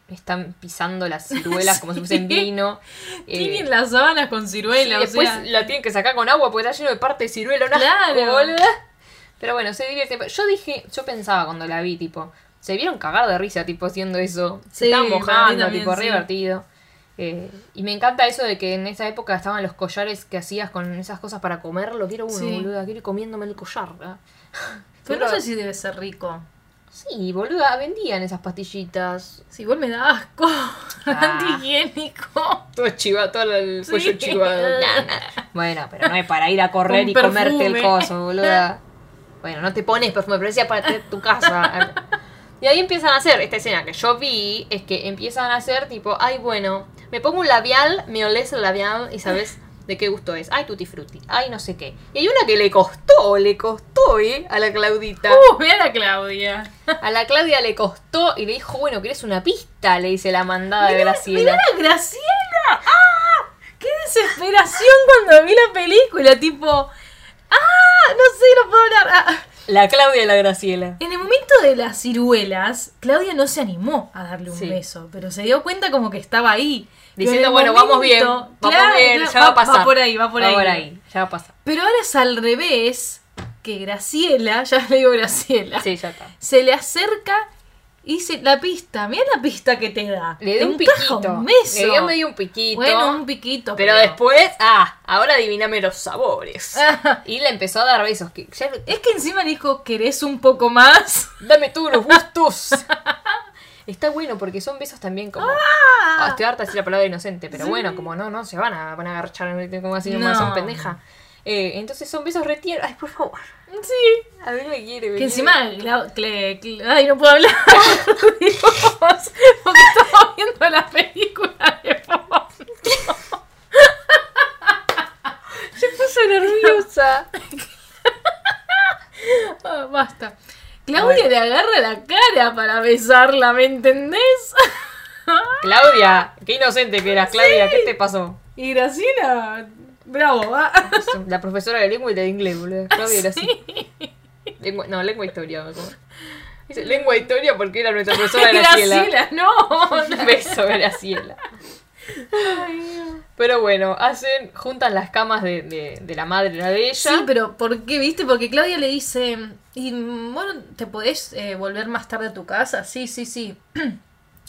están pisando las ciruelas como si fuesen vino. Eh, Tienen las sábanas con ciruela, o después sea. la tienen que sacar con agua porque está lleno de parte de ciruela. un asco, Claro. Pero bueno, se divierte. Yo dije, yo pensaba cuando la vi, tipo, se vieron cagar de risa, tipo, haciendo eso. Se Sí, estaban para mí mojando, también, tipo, re sí. divertido. Eh, y me encanta eso de que en esa época estaban los collares que hacías con esas cosas para comerlo. Quiero uno, Sí. boluda. Quiero ir comiéndome el collar. ¿verdad? Pero no sé si debe ser rico. Sí, boluda, vendían esas pastillitas. Si igual me da asco. Ah. Antihigiénico. Todo chivado, todo el Sí. cuello chivado. Nah, nah. Bueno, pero no es para ir a correr y comerte el coso, boluda. Bueno, no te pones perfume, pero decía para tener tu casa. Y ahí empiezan a hacer, esta escena que yo vi, es que empiezan a hacer tipo, ay, bueno, me pongo un labial, me olés el labial y sabes de qué gusto es. Ay, tutti frutti, ay, no sé qué. Y hay una que le costó, le costó, ¿eh? A la Claudita. Uh, mira la Claudia. A la Claudia le costó y le dijo, bueno, ¿querés una pista? Le dice la mandada de Mirá Graciela. la Graciela. ¡Ah! ¡Qué desesperación cuando vi la película! Tipo. ¡Ah! No sé, no puedo hablar. Ah. La Claudia y la Graciela. En el momento de las ciruelas, Claudia no se animó a darle un Sí. beso, pero se dio cuenta como que estaba ahí. Diciendo, bueno, vamos bien, vamos Claro, bien, ya va a pasar. Va por ahí, va por ahí. ya va a pasar. Pero ahora es al revés, que Graciela, ya le digo Graciela, Sí, ya está. se le acerca y dice, la pista, mira la pista que te da. Le dio un piquito. un beso. Le dio medio un piquito. Bueno, un piquito. pero, después, ah, ahora adivíname los sabores. Ah. y le empezó a dar besos. Que ya- Es que encima le dijo, ¿querés un poco más? dame tú los gustos. Está bueno porque son besos también como. Ah, estoy harta de decir la palabra inocente, pero Sí. bueno, como no, no se van a, van a agarchar como así No. nomás, son pendeja. Eh, entonces son besos retiernos. Ay, por favor. Sí. A ver, me quiere. me Que encima, Cla- Cle- Cle- ay, no puedo hablar. Dios, porque estamos viendo la película de fondo. Se puso nerviosa. Ah, basta. Claudia le agarra la cara para besarla, ¿me entendés? Claudia, qué inocente que eras, Claudia, ¿qué te pasó? Y Graciela, bravo, va. La profesora de lengua y de inglés, boludo. Claudia era así. Lengua, no, lengua historia. me acuerdo. Dice, lengua historia porque era nuestra profesora Graciela. Graciela, no. Un beso, Graciela. Pero bueno, hacen, juntan las camas de, de, de la madre y la de ella. Sí, pero ¿por qué, viste? Porque Claudia le dice, y bueno, ¿te podés eh, volver más tarde a tu casa? Sí, sí, sí.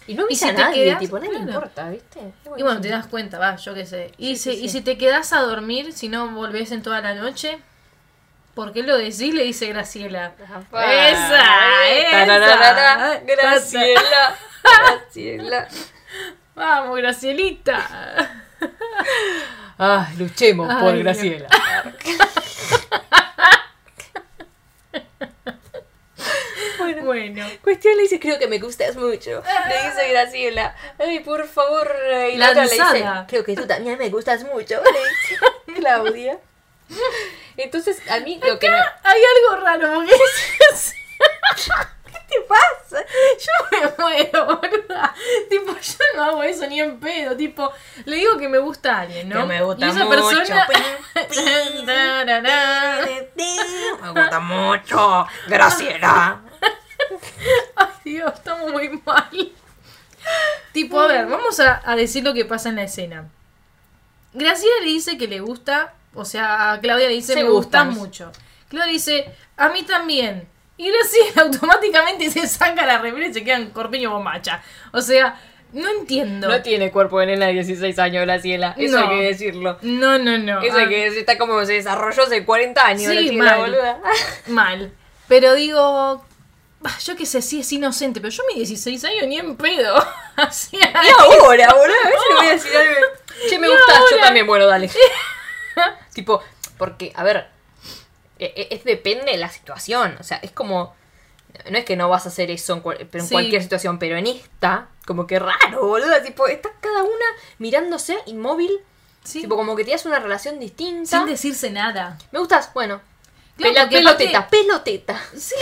y no y avisa si a te nadie, quedas- tipo, nadie le claro. importa, ¿viste? Y bueno, te das cuenta, va, yo qué sé. Y, Sí, si, sí, y sí. si te quedás a dormir, si no volvés en toda la noche, ¿por qué lo decís? Le dice Graciela. Esa, esa. Graciela. Graciela. Vamos, Gracielita. Ah, luchemos por Graciela. Bueno. Cuestión le dice, creo que me gustas mucho. Le dice Graciela, ay, por favor. Y la otra le dice, creo que tú también me gustas mucho. Le dice Claudia. Entonces, a mí lo que me... Hay algo raro, porque ¿Qué te pasa? yo me muero, boluda. Tipo, yo no hago eso ni en pedo. Tipo, le digo que me gusta a alguien, ¿no? Que me gusta y esa mucho. persona. Me gusta mucho. Graciela. Ay, Dios, estamos muy mal. Tipo, a ver, vamos a, a decir lo que pasa en la escena. Graciela le dice que le gusta O sea, Claudia le dice, Se me gustan. mucho. Claudia dice, a mí también. Y Graciela automáticamente se saca la remera y se quedan corpiño bombacha. O sea, no entiendo. No tiene cuerpo de nena de 16 años, Graciela. Eso No. hay que decirlo. No, no, no. Eso hay Ah, que decir. Está como se desarrolló hace 40 años, Sí, Graciela, mal. boluda. Mal. Pero digo, yo qué sé, sí es inocente, pero yo a mis 16 años ni en pedo. Así Y ahora, boludo. A ver si le voy a decir algo. Che, me Y gustas. Yo también, bueno, dale. tipo, porque, a ver. E- e- Es, depende de la situación. O sea, es como. No es que no vas a hacer eso en, cual- pero en Sí. cualquier situación, pero en esta, como que raro, boludo. Tipo, está cada una mirándose inmóvil. Sí, Tipo, como que tienes una relación distinta. sin decirse nada. Me gustas, bueno. Claro, Pela- peloteta, aparte- peloteta. Sí.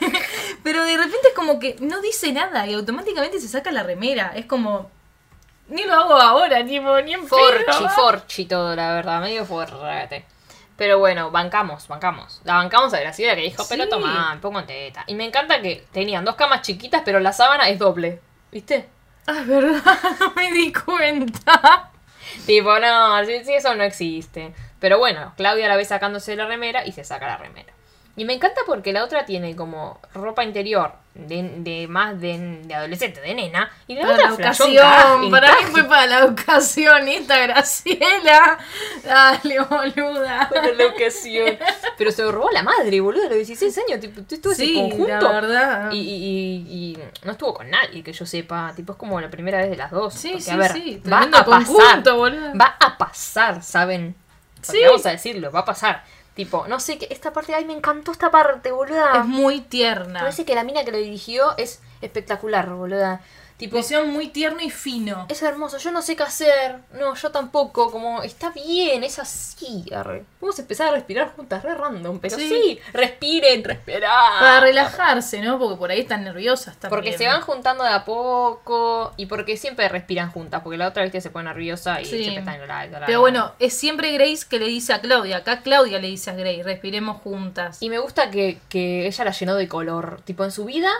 Pero de repente es como que no dice nada y automáticamente se saca la remera. Es como. Ni lo hago ahora, tipo, ni en Forchi, forchi todo, la verdad, medio fuerte. Pero bueno, bancamos, bancamos. La bancamos a Graciela que dijo, Sí. pero toma, me pongo en teta. Y me encanta que tenían dos camas chiquitas, pero la sábana es doble. ¿Viste? Ah, es verdad, no me di cuenta. Tipo, no, sí, eso no existe. Pero bueno, Claudia la ve sacándose la remera y se saca la remera. Y me encanta porque la otra tiene como ropa interior de, de más de, de adolescente, de nena. Y la Para otra la ocasión, para traje. fue para la ocasión esta Graciela. Dale, boluda. Para la ocasión. Pero se lo robó la madre, boludo, a los 16 años. Tipo, estuvo ese Sí, conjunto. la verdad. Y, y- y- y no estuvo con nadie, que yo sepa. Tipo, es como la primera vez de las dos. Sí, Porque, sí, a ver, sí, va a pasar. conjunto, boludo. Va a pasar, ¿saben? Porque Sí. Vamos a decirlo, va a pasar. Tipo, no sé, qué esta parte, ay, me encantó esta parte, boluda. Es muy tierna. Parece que la mina que lo dirigió es espectacular, boluda. Tipo, hicieron muy tierno y fino. es hermoso, yo no sé qué hacer. No, yo tampoco. Como, está bien, es así. Arre. Vamos a empezar a respirar juntas, re random. Pero sí, Sí. respiren, respirar. Para relajarse, ¿no? Porque por ahí están nerviosas también. Porque se van juntando de a poco y porque siempre respiran juntas. Porque la otra vez se pone nerviosa y Sí. siempre está en la, la- Pero bueno, es siempre Grace que le dice a Claudia. Acá Claudia le dice a Grace, respiremos juntas. Y me gusta que, que ella la llenó de color. Tipo en su vida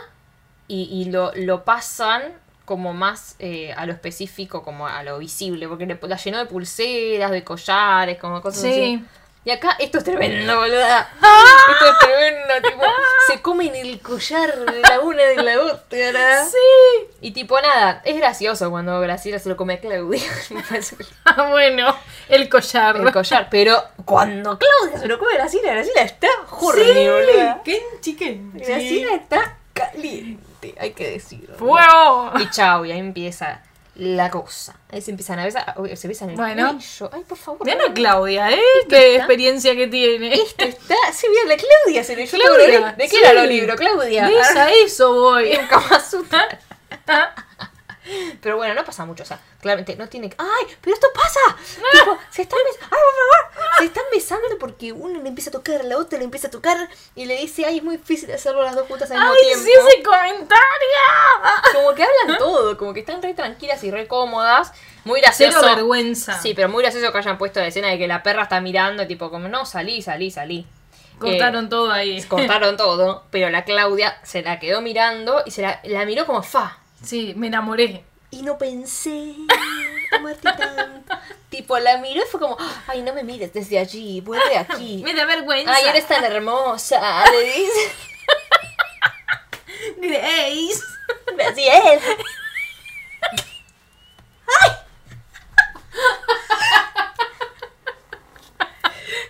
y, y lo, lo pasan como más eh, a lo específico, como a lo visible. Porque le- la llenó de pulseras, de collares, como cosas Sí. así. Y acá esto es tremendo, boluda. ¡Ah! Esto es tremendo, tipo, se comen el collar de la una de la otra. Sí. Y tipo, nada, es gracioso cuando Graciela se lo come a Claudia. Me parece Ah, bueno, el collar. el collar. Pero cuando Claudia se lo come a Graciela, Graciela está horny, Sí. boluda. Graciela está caliente, hay que decirlo. ¡Fuego! Y chao, y ahí empieza la cosa. Ahí se empiezan a besar, se besan el Bueno. cuello. Ay, por favor. Vean a Claudia, ¿eh? Qué experiencia que tiene. Esto está. Sí, bien, la Claudia se Claudia, todo el libro. ¿De qué sí. era los libros, Claudia? ¿Ves? A eso voy. En Kama. Pero bueno, no pasa mucho, o sea, claramente no tiene que... ¡Ay! ¡Pero esto pasa! Tipo, se están besando... ¡Ay, por favor! Se están besando porque uno le empieza a tocar, la otra le empieza a tocar y le dice, ¡ay, es muy difícil hacerlo las dos juntas al mismo ¡Ay, tiempo! sí, ese comentario! Como que hablan todo, como que están re tranquilas y re cómodas. Muy Cero gracioso. vergüenza. Sí, pero muy gracioso que hayan puesto la escena de que la perra está mirando, tipo, como, no, salí, salí, salí. Cortaron Eh, todo ahí. cortaron todo, pero la Claudia se la quedó mirando y se la, la miró como fa. Sí, me enamoré. Y no pensé amarte tanto. Tipo, la miró y fue como, ay, no me mires desde allí, vuelve aquí. Me da vergüenza. Ay, eres tan hermosa, le dice. Grace. Graciela.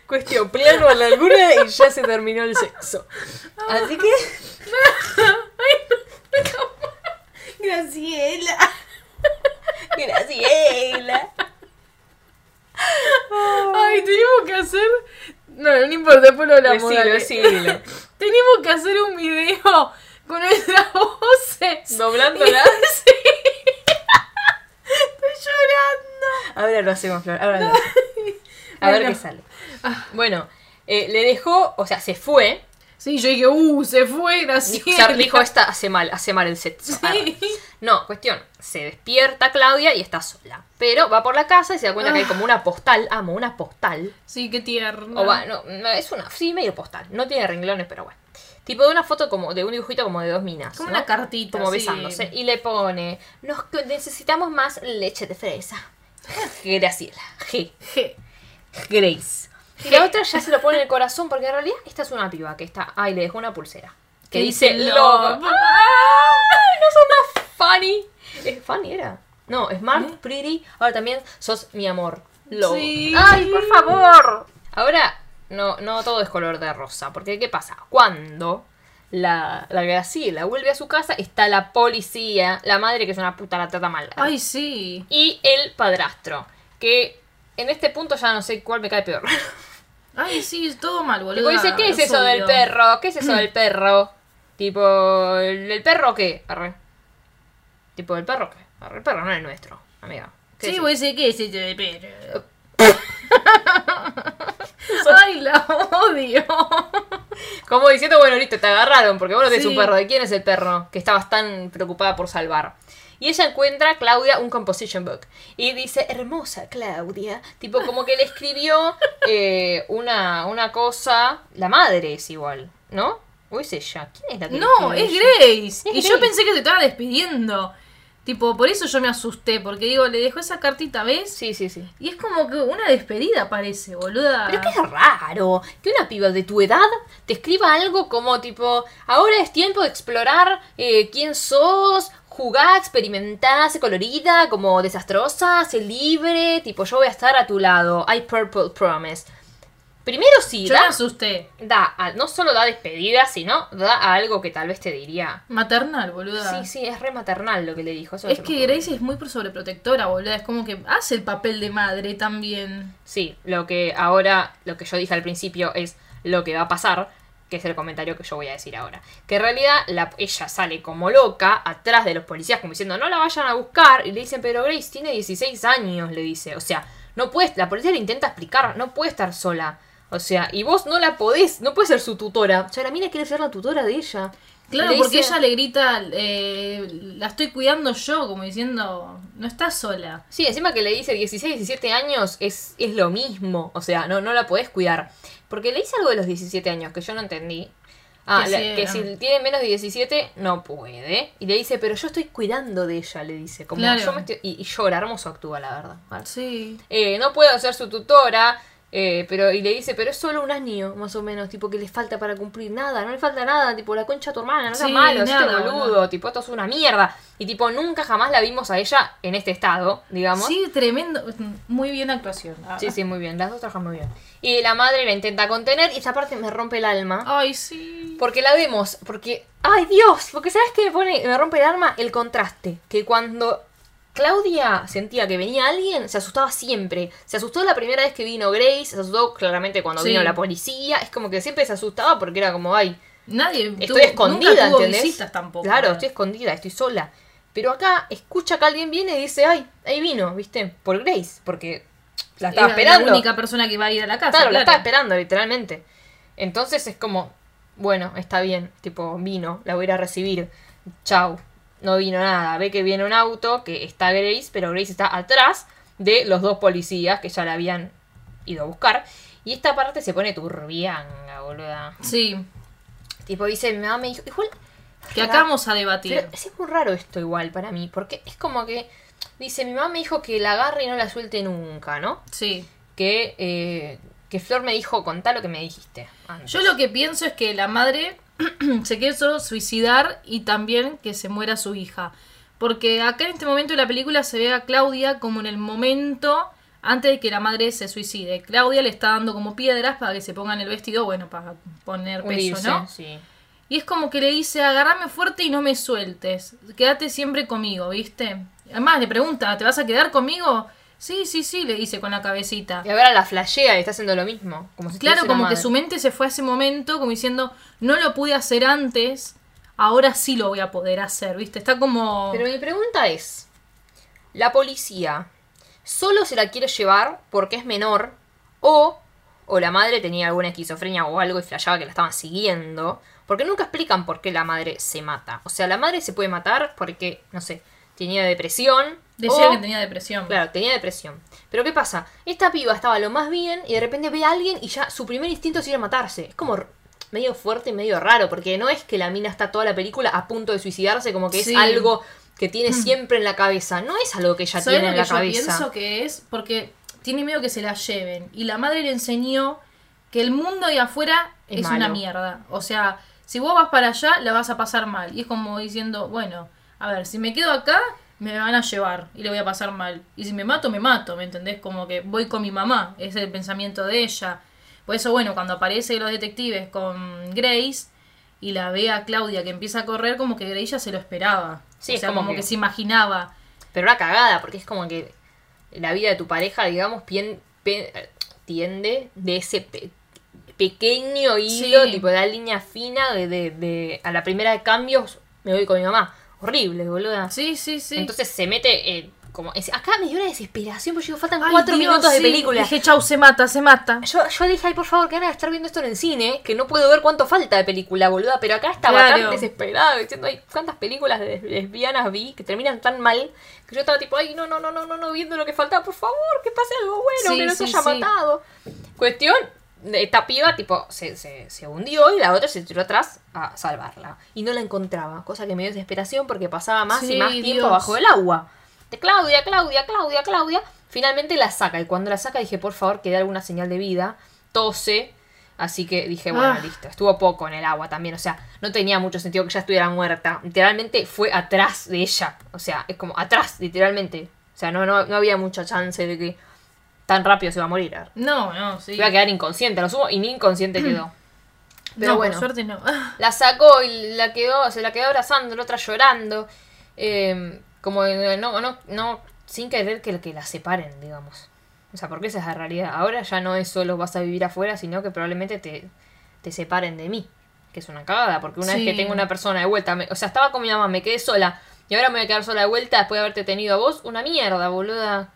Cuestión, plano a la alguna y ya se terminó el sexo. Así que, Graciela. Graciela. Ay, tenemos que hacer. No, no importa, después lo hablamos. Decilo. Tenemos que hacer un video con nuestras voces. Doblándola. Sí. Estoy llorando. Ahora lo hacemos, Flor. Ahora lo hacemos. A ver qué sale. Bueno, eh, le dejó, o sea, se fue. Sí, yo dije, uh, se fue Graciela. dijo, esta hace mal, hace mal el sexo. Sí. No, cuestión. Se despierta Claudia y está sola. Pero va por la casa y se da cuenta que hay como una postal. Amo, una postal. Sí, qué tierno. O va, no, es una, sí, medio postal. No tiene renglones, pero bueno. Tipo de una foto como de un dibujito como de dos minas. Como ¿no? una cartita, Como sí. besándose. Y le pone, Nos, necesitamos más leche de fresa. Graciela. G. Je. Grace. Y la otra ya se lo pone en el corazón porque en realidad esta es una piba que está. Ay, le dejó una pulsera. Que dice love. ¡Ay, no son más funny! ¿Es funny era? No, smart, pretty. Ahora también sos mi amor. Love. Sí. ¡Ay, por favor! Ahora, no, no todo es color de rosa. Porque, ¿qué pasa? Cuando la, la Graciela vuelve a su casa, está la policía, la madre que es una puta, la trata mal. Ay, sí. Y el padrastro. Que en este punto ya no sé cuál me cae peor. Ay, sí, es todo mal, boludo. Dice, ¿qué es eso del perro? ¿Qué es eso del perro? Tipo, ¿el, perro qué? Arre. Tipo, ¿el perro qué? Arre, el perro no es nuestro, amiga. ¿Qué Sí, decís? vos decís, ¿qué es eso de perro? Ay, la odio. Como diciendo, bueno, listo, te agarraron porque vos no tenés Sí. un perro. ¿De quién es el perro? Que estabas tan preocupada por salvar. Y ella encuentra a Claudia un composition book. Y dice, hermosa Claudia. Tipo, como que le escribió eh, una, una cosa. La madre es igual, ¿no? ¿O es ella? ¿Quién es la que No, es? Grace. Es y yo Grace. pensé que te estaba despidiendo. Tipo, por eso yo me asusté, porque digo, le dejó esa cartita, ¿ves? Sí, sí, sí. Y es como que una despedida parece, boluda. Pero qué raro que una piba de tu edad te escriba algo como tipo, ahora es tiempo de explorar eh, quién sos, jugar, experimentar, sé colorida, como desastrosa, sé libre, tipo yo voy a estar a tu lado, I purple promise. Primero sí, Yo me da, asusté. da a- no solo da despedida, sino da a algo que tal vez te diría. Maternal, boluda. Sí, sí, es re maternal lo que le dijo. eso Es que. Grace es muy sobreprotectora, boluda. Es como que hace el papel de madre también. Sí, lo que ahora, lo que yo dije al principio es lo que va a pasar, que es el comentario que yo voy a decir ahora. Que en realidad la, ella sale como loca atrás de los policías, como diciendo, no la vayan a buscar. Y le dicen, pero Grace tiene 16 años, le dice. O sea, no puedes, la policía le intenta explicar, no puede estar sola. O sea, y vos no la podés, no puedes ser su tutora. O sea, la mina quiere ser la tutora de ella. Claro, Le porque dice- ella le grita, eh, la estoy cuidando yo, como diciendo, no estás sola. Sí, encima que le dice 16, 17 años es, es lo mismo. O sea, no, no la podés cuidar. Porque le dice algo de los 17 años que yo no entendí. Ah, Que la- sí, que ah. si tiene menos de 17 no puede. Y le dice, pero yo estoy cuidando de ella, le dice. Como Claro. yo me estoy- y, y llora, hermoso actúa, la verdad. Vale. Sí. Eh, no puedo ser su tutora. Eh, pero y le dice, pero es solo un año, más o menos, tipo que le falta para cumplir nada, no le falta nada, tipo la concha a tu hermana, no seas Sí, malo, este nada, boludo, boludo. tipo esto es una mierda. Y tipo, nunca jamás la vimos a ella en este estado, digamos. Sí, tremendo. Muy bien actuación. Ah. Sí, sí, muy bien. Las dos trabajan muy bien. Y la madre la intenta contener y esa parte me rompe el alma. Ay, sí. Porque la vemos, porque... ¡Ay, Dios! Porque ¿sabes qué me pone? Me rompe el alma el contraste. Que cuando Claudia sentía que venía alguien, se asustaba siempre. Se asustó la primera vez que vino Grace, se asustó claramente cuando Sí. vino la policía. Es como que siempre se asustaba porque era como, ay, Nadie estoy tuvo- escondida, nunca tuvo ¿entendés? visitas tampoco. Claro, estoy escondida, estoy sola. Pero acá escucha que alguien viene y dice, ay, ahí vino, ¿viste? Por Grace, porque la estaba Era esperando. la única persona que iba a ir a la casa. Claro, la claro. estaba esperando, literalmente. Entonces es como, bueno, está bien, tipo, vino, la voy a ir a recibir. Chau. No vino nada. Ve que viene un auto, que está Grace, pero Grace está atrás de los dos policías que ya la habían ido a buscar. Y esta parte se pone turbianga, boluda. Sí, Tipo, dice, mi mamá me dijo, igual... que acá vamos a debatir. Pero es muy raro esto igual para mí, porque es como que... Dice, mi mamá me dijo que la agarre y no la suelte nunca, ¿no? Sí. Que, eh, que Flor me dijo, contá lo que me dijiste. antes". Yo lo que pienso es que la madre se quiso suicidar y también que se muera su hija. Porque acá en este momento de la película se ve a Claudia como en el momento antes de que la madre se suicide. Claudia le está dando como piedras para que se pongan el vestido, bueno, para poner peso, Unirse, ¿no? sí. Y es como que le dice, agárrame fuerte y no me sueltes. Quédate siempre conmigo, ¿viste? Además le pregunta, ¿te vas a quedar conmigo? Sí, sí, sí, le dice con la cabecita. Y ahora la flashea y está haciendo lo mismo. Como si Claro, como que su mente se fue a ese momento, como diciendo, no lo pude hacer antes, ahora sí lo voy a poder hacer, ¿viste? Está como... Pero mi pregunta es: ¿la policía solo se la quiere llevar porque es menor? O, o la madre tenía alguna esquizofrenia o algo y flasheaba que la estaban siguiendo. Porque nunca explican por qué la madre se mata. O sea, la madre se puede matar porque, no sé, tenía depresión. Decía o- que tenía depresión. Claro, tenía depresión. Pero ¿qué pasa? Esta piba estaba lo más bien y de repente ve a alguien y ya su primer instinto es ir a matarse. Es como medio fuerte y medio raro, porque no es que la mina está toda la película a punto de suicidarse, como que Sí. es algo que tiene siempre en la cabeza. No es algo que ella ¿Sabes tiene lo en que la yo cabeza. pienso que es? Porque tiene miedo que se la lleven. Y la madre le enseñó que el mundo de afuera Es es, una mierda. O sea, si vos vas para allá, la vas a pasar mal. Y es como diciendo, bueno, a ver, si me quedo acá, me van a llevar y le voy a pasar mal. Y si me mato, me mato, ¿me entendés? Como que voy con mi mamá, ese es el pensamiento de ella. Por eso, bueno, cuando aparecen los detectives con Grace y la ve a Claudia que empieza a correr, como que Grace ya se lo esperaba. Sí, o es sea, como como, que- que... se imaginaba. Pero una cagada, porque es como que la vida de tu pareja, digamos, pien- tiende de ese pe- pequeño hilo, Sí. tipo de la línea fina, de, de, de- a la primera de cambios me voy con mi mamá. Horrible, boluda. Sí, sí, sí. Entonces se mete eh, como... es- acá me dio una desesperación porque digo, faltan Ay, cuatro Dios, minutos de sí. película. Dije, chau, se mata, se mata. Yo, yo dije, ay, por favor, que van a estar viendo esto en el cine, que no puedo ver cuánto falta de película, boluda. Pero acá estaba Claro. tan desesperada diciendo, ay, cuántas películas de lesbianas vi que terminan tan mal, que yo estaba tipo, ay, no, no, no, no, no, no, viendo lo que faltaba, por favor, que pase algo bueno, Sí, que no se haya matado. Cuestión, esta piba, tipo, se, se, se hundió y la otra se tiró atrás a salvarla. Y no la encontraba, cosa que me dio desesperación porque pasaba más y más tiempo Dios. bajo el agua. De Claudia, Claudia, Claudia, Claudia. Finalmente la saca. Y cuando la saca dije, por favor, que dé alguna señal de vida. Tose. Así que dije, bueno, Ah. listo. Estuvo poco en el agua también. O sea, no tenía mucho sentido que ella estuviera muerta. Literalmente fue atrás de ella. O sea, es como atrás, literalmente. O sea, no, no, no había mucha chance de que tan rápido se iba a morir. No, no, sí. Iba a quedar inconsciente, lo sumo, y ni inconsciente quedó. Pero no, bueno. por suerte no. La sacó y la quedó, se la quedó abrazando, la otra llorando. eh, como no, no, no, sin querer que, que la separen, digamos. O sea, porque esa es la realidad. Ahora ya no es solo vas a vivir afuera, sino que probablemente te, te separen de mí. Que es una cagada, porque una vez que tengo una persona de vuelta, me- o sea, estaba con mi mamá, me quedé sola. Y ahora me voy a quedar sola de vuelta después de haberte tenido a vos. Una mierda, boluda.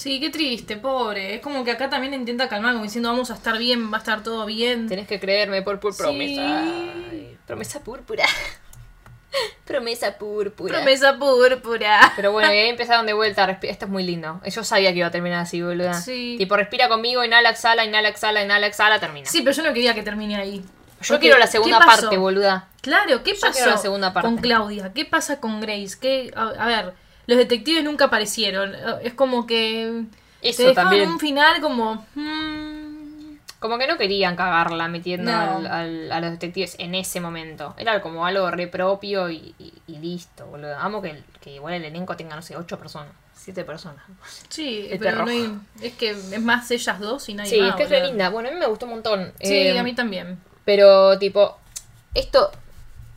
Sí, qué triste, pobre. Es como que acá también intenta calmar, como diciendo vamos a estar bien, va a estar todo bien. Tenés que creerme por, por promesa. Ay, promesa púrpura. promesa púrpura. Promesa púrpura. Pero bueno, y ahí empezaron de vuelta. Esto es muy lindo. Yo sabía que iba a terminar así, boluda. Sí. Tipo, respira conmigo, inhala, exhala, inhala, exhala, inhala, exhala, termina. Sí, pero yo no quería que termine ahí. Yo Porque, quiero la ¿qué segunda parte, boluda. Claro, ¿qué Yo pasó quiero la segunda parte. con Claudia? ¿Qué pasa con Grace? ¿Qué, a, a ver, los detectives nunca aparecieron. Es como que Eso te dejaron también. un final como... mm, Como que no querían cagarla metiendo No. al- al- a los detectives en ese momento. Era como algo re propio y, y- y listo, boludo. Amo que, que igual el elenco tenga, no sé, ocho personas, siete personas. sí, pero no hay- es que es más ellas dos y nadie Sí, más. es que es re linda. Bueno, a mí me gustó un montón. Sí, Eh, a mí también. Pero, tipo, esto.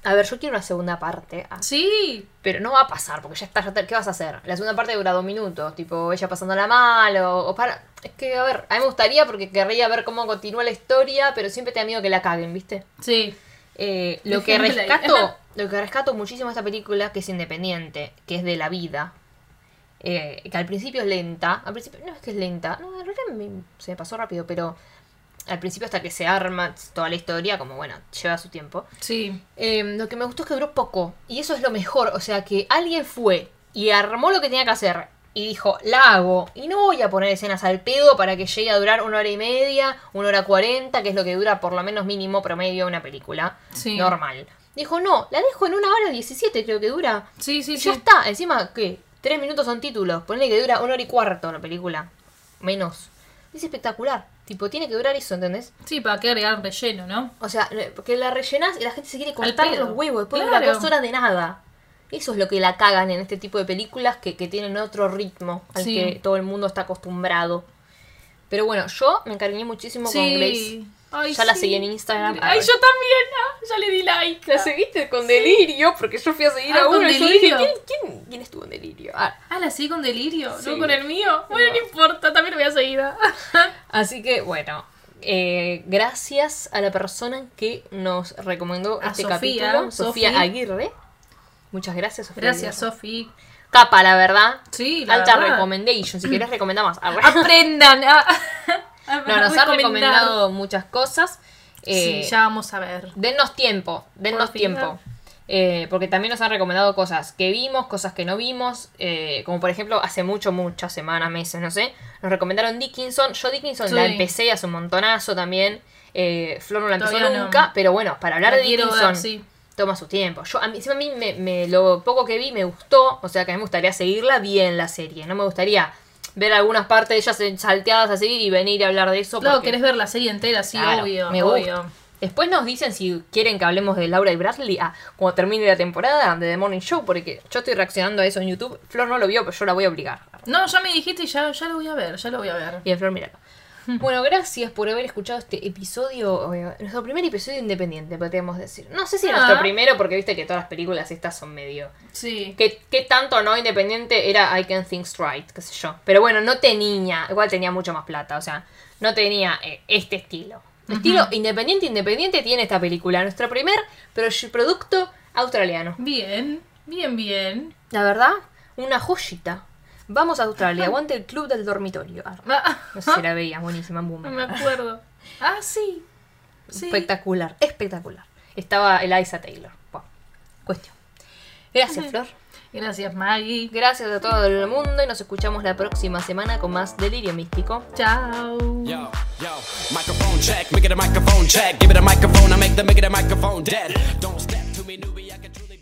A ver, yo quiero una segunda parte. Ah, Sí, Pero no va a pasar, porque ya está, ya está- ¿qué vas a hacer? La segunda parte dura dos minutos, tipo, ella pasándola mal, o, o para... Es que, a ver, a mí me gustaría porque querría ver cómo continúa la historia, pero siempre te da miedo que la caguen, ¿viste? sí. Eh, lo que rescato, lo que rescato muchísimo de esta película, que es independiente, que es de la vida, eh, que al principio es lenta, al principio no es que es lenta, no, en realidad me- se me pasó rápido, pero al principio hasta que se arma toda la historia, como bueno, lleva su tiempo. Sí. Eh, lo que me gustó es que duró poco. Y eso es lo mejor. O sea, que alguien fue y armó lo que tenía que hacer. Y dijo, la hago. Y no voy a poner escenas al pedo para que llegue a durar una hora y media, una hora cuarenta, que es lo que dura por lo menos mínimo promedio una película. Sí. Normal. Dijo, no, la dejo en una hora diecisiete, creo que dura. Sí, sí, Y sí. ya está. Encima, ¿qué? Tres minutos son títulos. Ponle que dura una hora y cuarto la película. Menos. Es espectacular. Tipo, tiene que durar eso, ¿entendés? Sí, para que agregar relleno, ¿no? O sea, porque la rellenás y la gente se quiere cortar los huevos. Después Claro. dura dos horas de nada. Eso es lo que la cagan en este tipo de películas que, que tienen otro ritmo al Sí. que todo el mundo está acostumbrado. Pero bueno, yo me encariñé muchísimo con Grace. Ay, Ya la sí. seguí en Instagram. Ay, yo también. ah, ya le di like. La seguiste con delirio, porque yo fui a seguir Ah, a con uno y yo Delirio. dije, ¿quién, quién, quién estuvo en delirio? Ah, Ah, la seguí con delirio, Sí. no con el mío. Bueno, no, importa, también lo voy a seguir. ah. Así que bueno, eh, gracias a la persona que nos recomendó A este Sofía, capítulo, Sofía. Aguirre. Muchas gracias, Sofía. Gracias. Sofi. Capa, la verdad. Sí, la Alta verdad. recommendation. Si más. Arre. Aprendan. ah. No, nos ha Recomendar. recomendado muchas cosas. Eh, Sí, ya vamos a ver. Dennos tiempo, dennos Por fin. tiempo. Eh, porque también nos han recomendado cosas que vimos, cosas que no vimos. eh, como por ejemplo, hace mucho, muchas semanas, meses, no sé. Nos recomendaron Dickinson. Yo Dickinson Sí. la empecé hace un montonazo también. Eh, Flor no la empezó Todavía no. nunca. Pero bueno, para hablar La de Dickinson ver, sí. toma su tiempo. Yo, a mí, a mí me, me- lo poco que vi me gustó. O sea que a mí me gustaría seguirla bien la serie. No me gustaría ver algunas partes de ellas en- salteadas así y venir a hablar de eso. Claro, porque- querés ver la serie entera, sí, Claro, obvio, me obvio. Después nos dicen si quieren que hablemos de Laura y Bradley ah, cuando termine la temporada de The Morning Show, porque yo estoy reaccionando a eso en YouTube. Flor no lo vio, pero yo la voy a obligar. No, ya me dijiste y ya, ya lo voy a ver, ya lo voy a ver. Bien, Flor, míralo. Bueno, gracias por haber escuchado este episodio, eh, nuestro primer episodio independiente, podríamos decir. No sé si Ah. nuestro primero, porque viste que todas las películas estas son medio... Sí. ¿Qué, qué tanto no independiente era I Can Think Straight, qué sé yo? Pero bueno, no tenía, igual tenía mucho más plata, o sea, no tenía eh, este estilo. Estilo independiente, independiente tiene esta película, nuestro primer pro- producto australiano. Bien, bien, bien. La verdad, una joyita. Vamos a Australia, aguante el club del dormitorio. Ah, Ah, No sé si la veía, buenísima, Boomerang. me acuerdo. Ah, sí. Sí. Espectacular, espectacular. Estaba Eliza Taylor. Bueno, cuestión. Gracias, Flor. Gracias, Maggie. Gracias a todo el mundo y nos escuchamos la próxima semana con más Delirio Místico. Chao. Yo, yo, microphone check, make it a microphone check. Give it a microphone, I make the make it a microphone dead. Don't step to me, newbie, I can truly.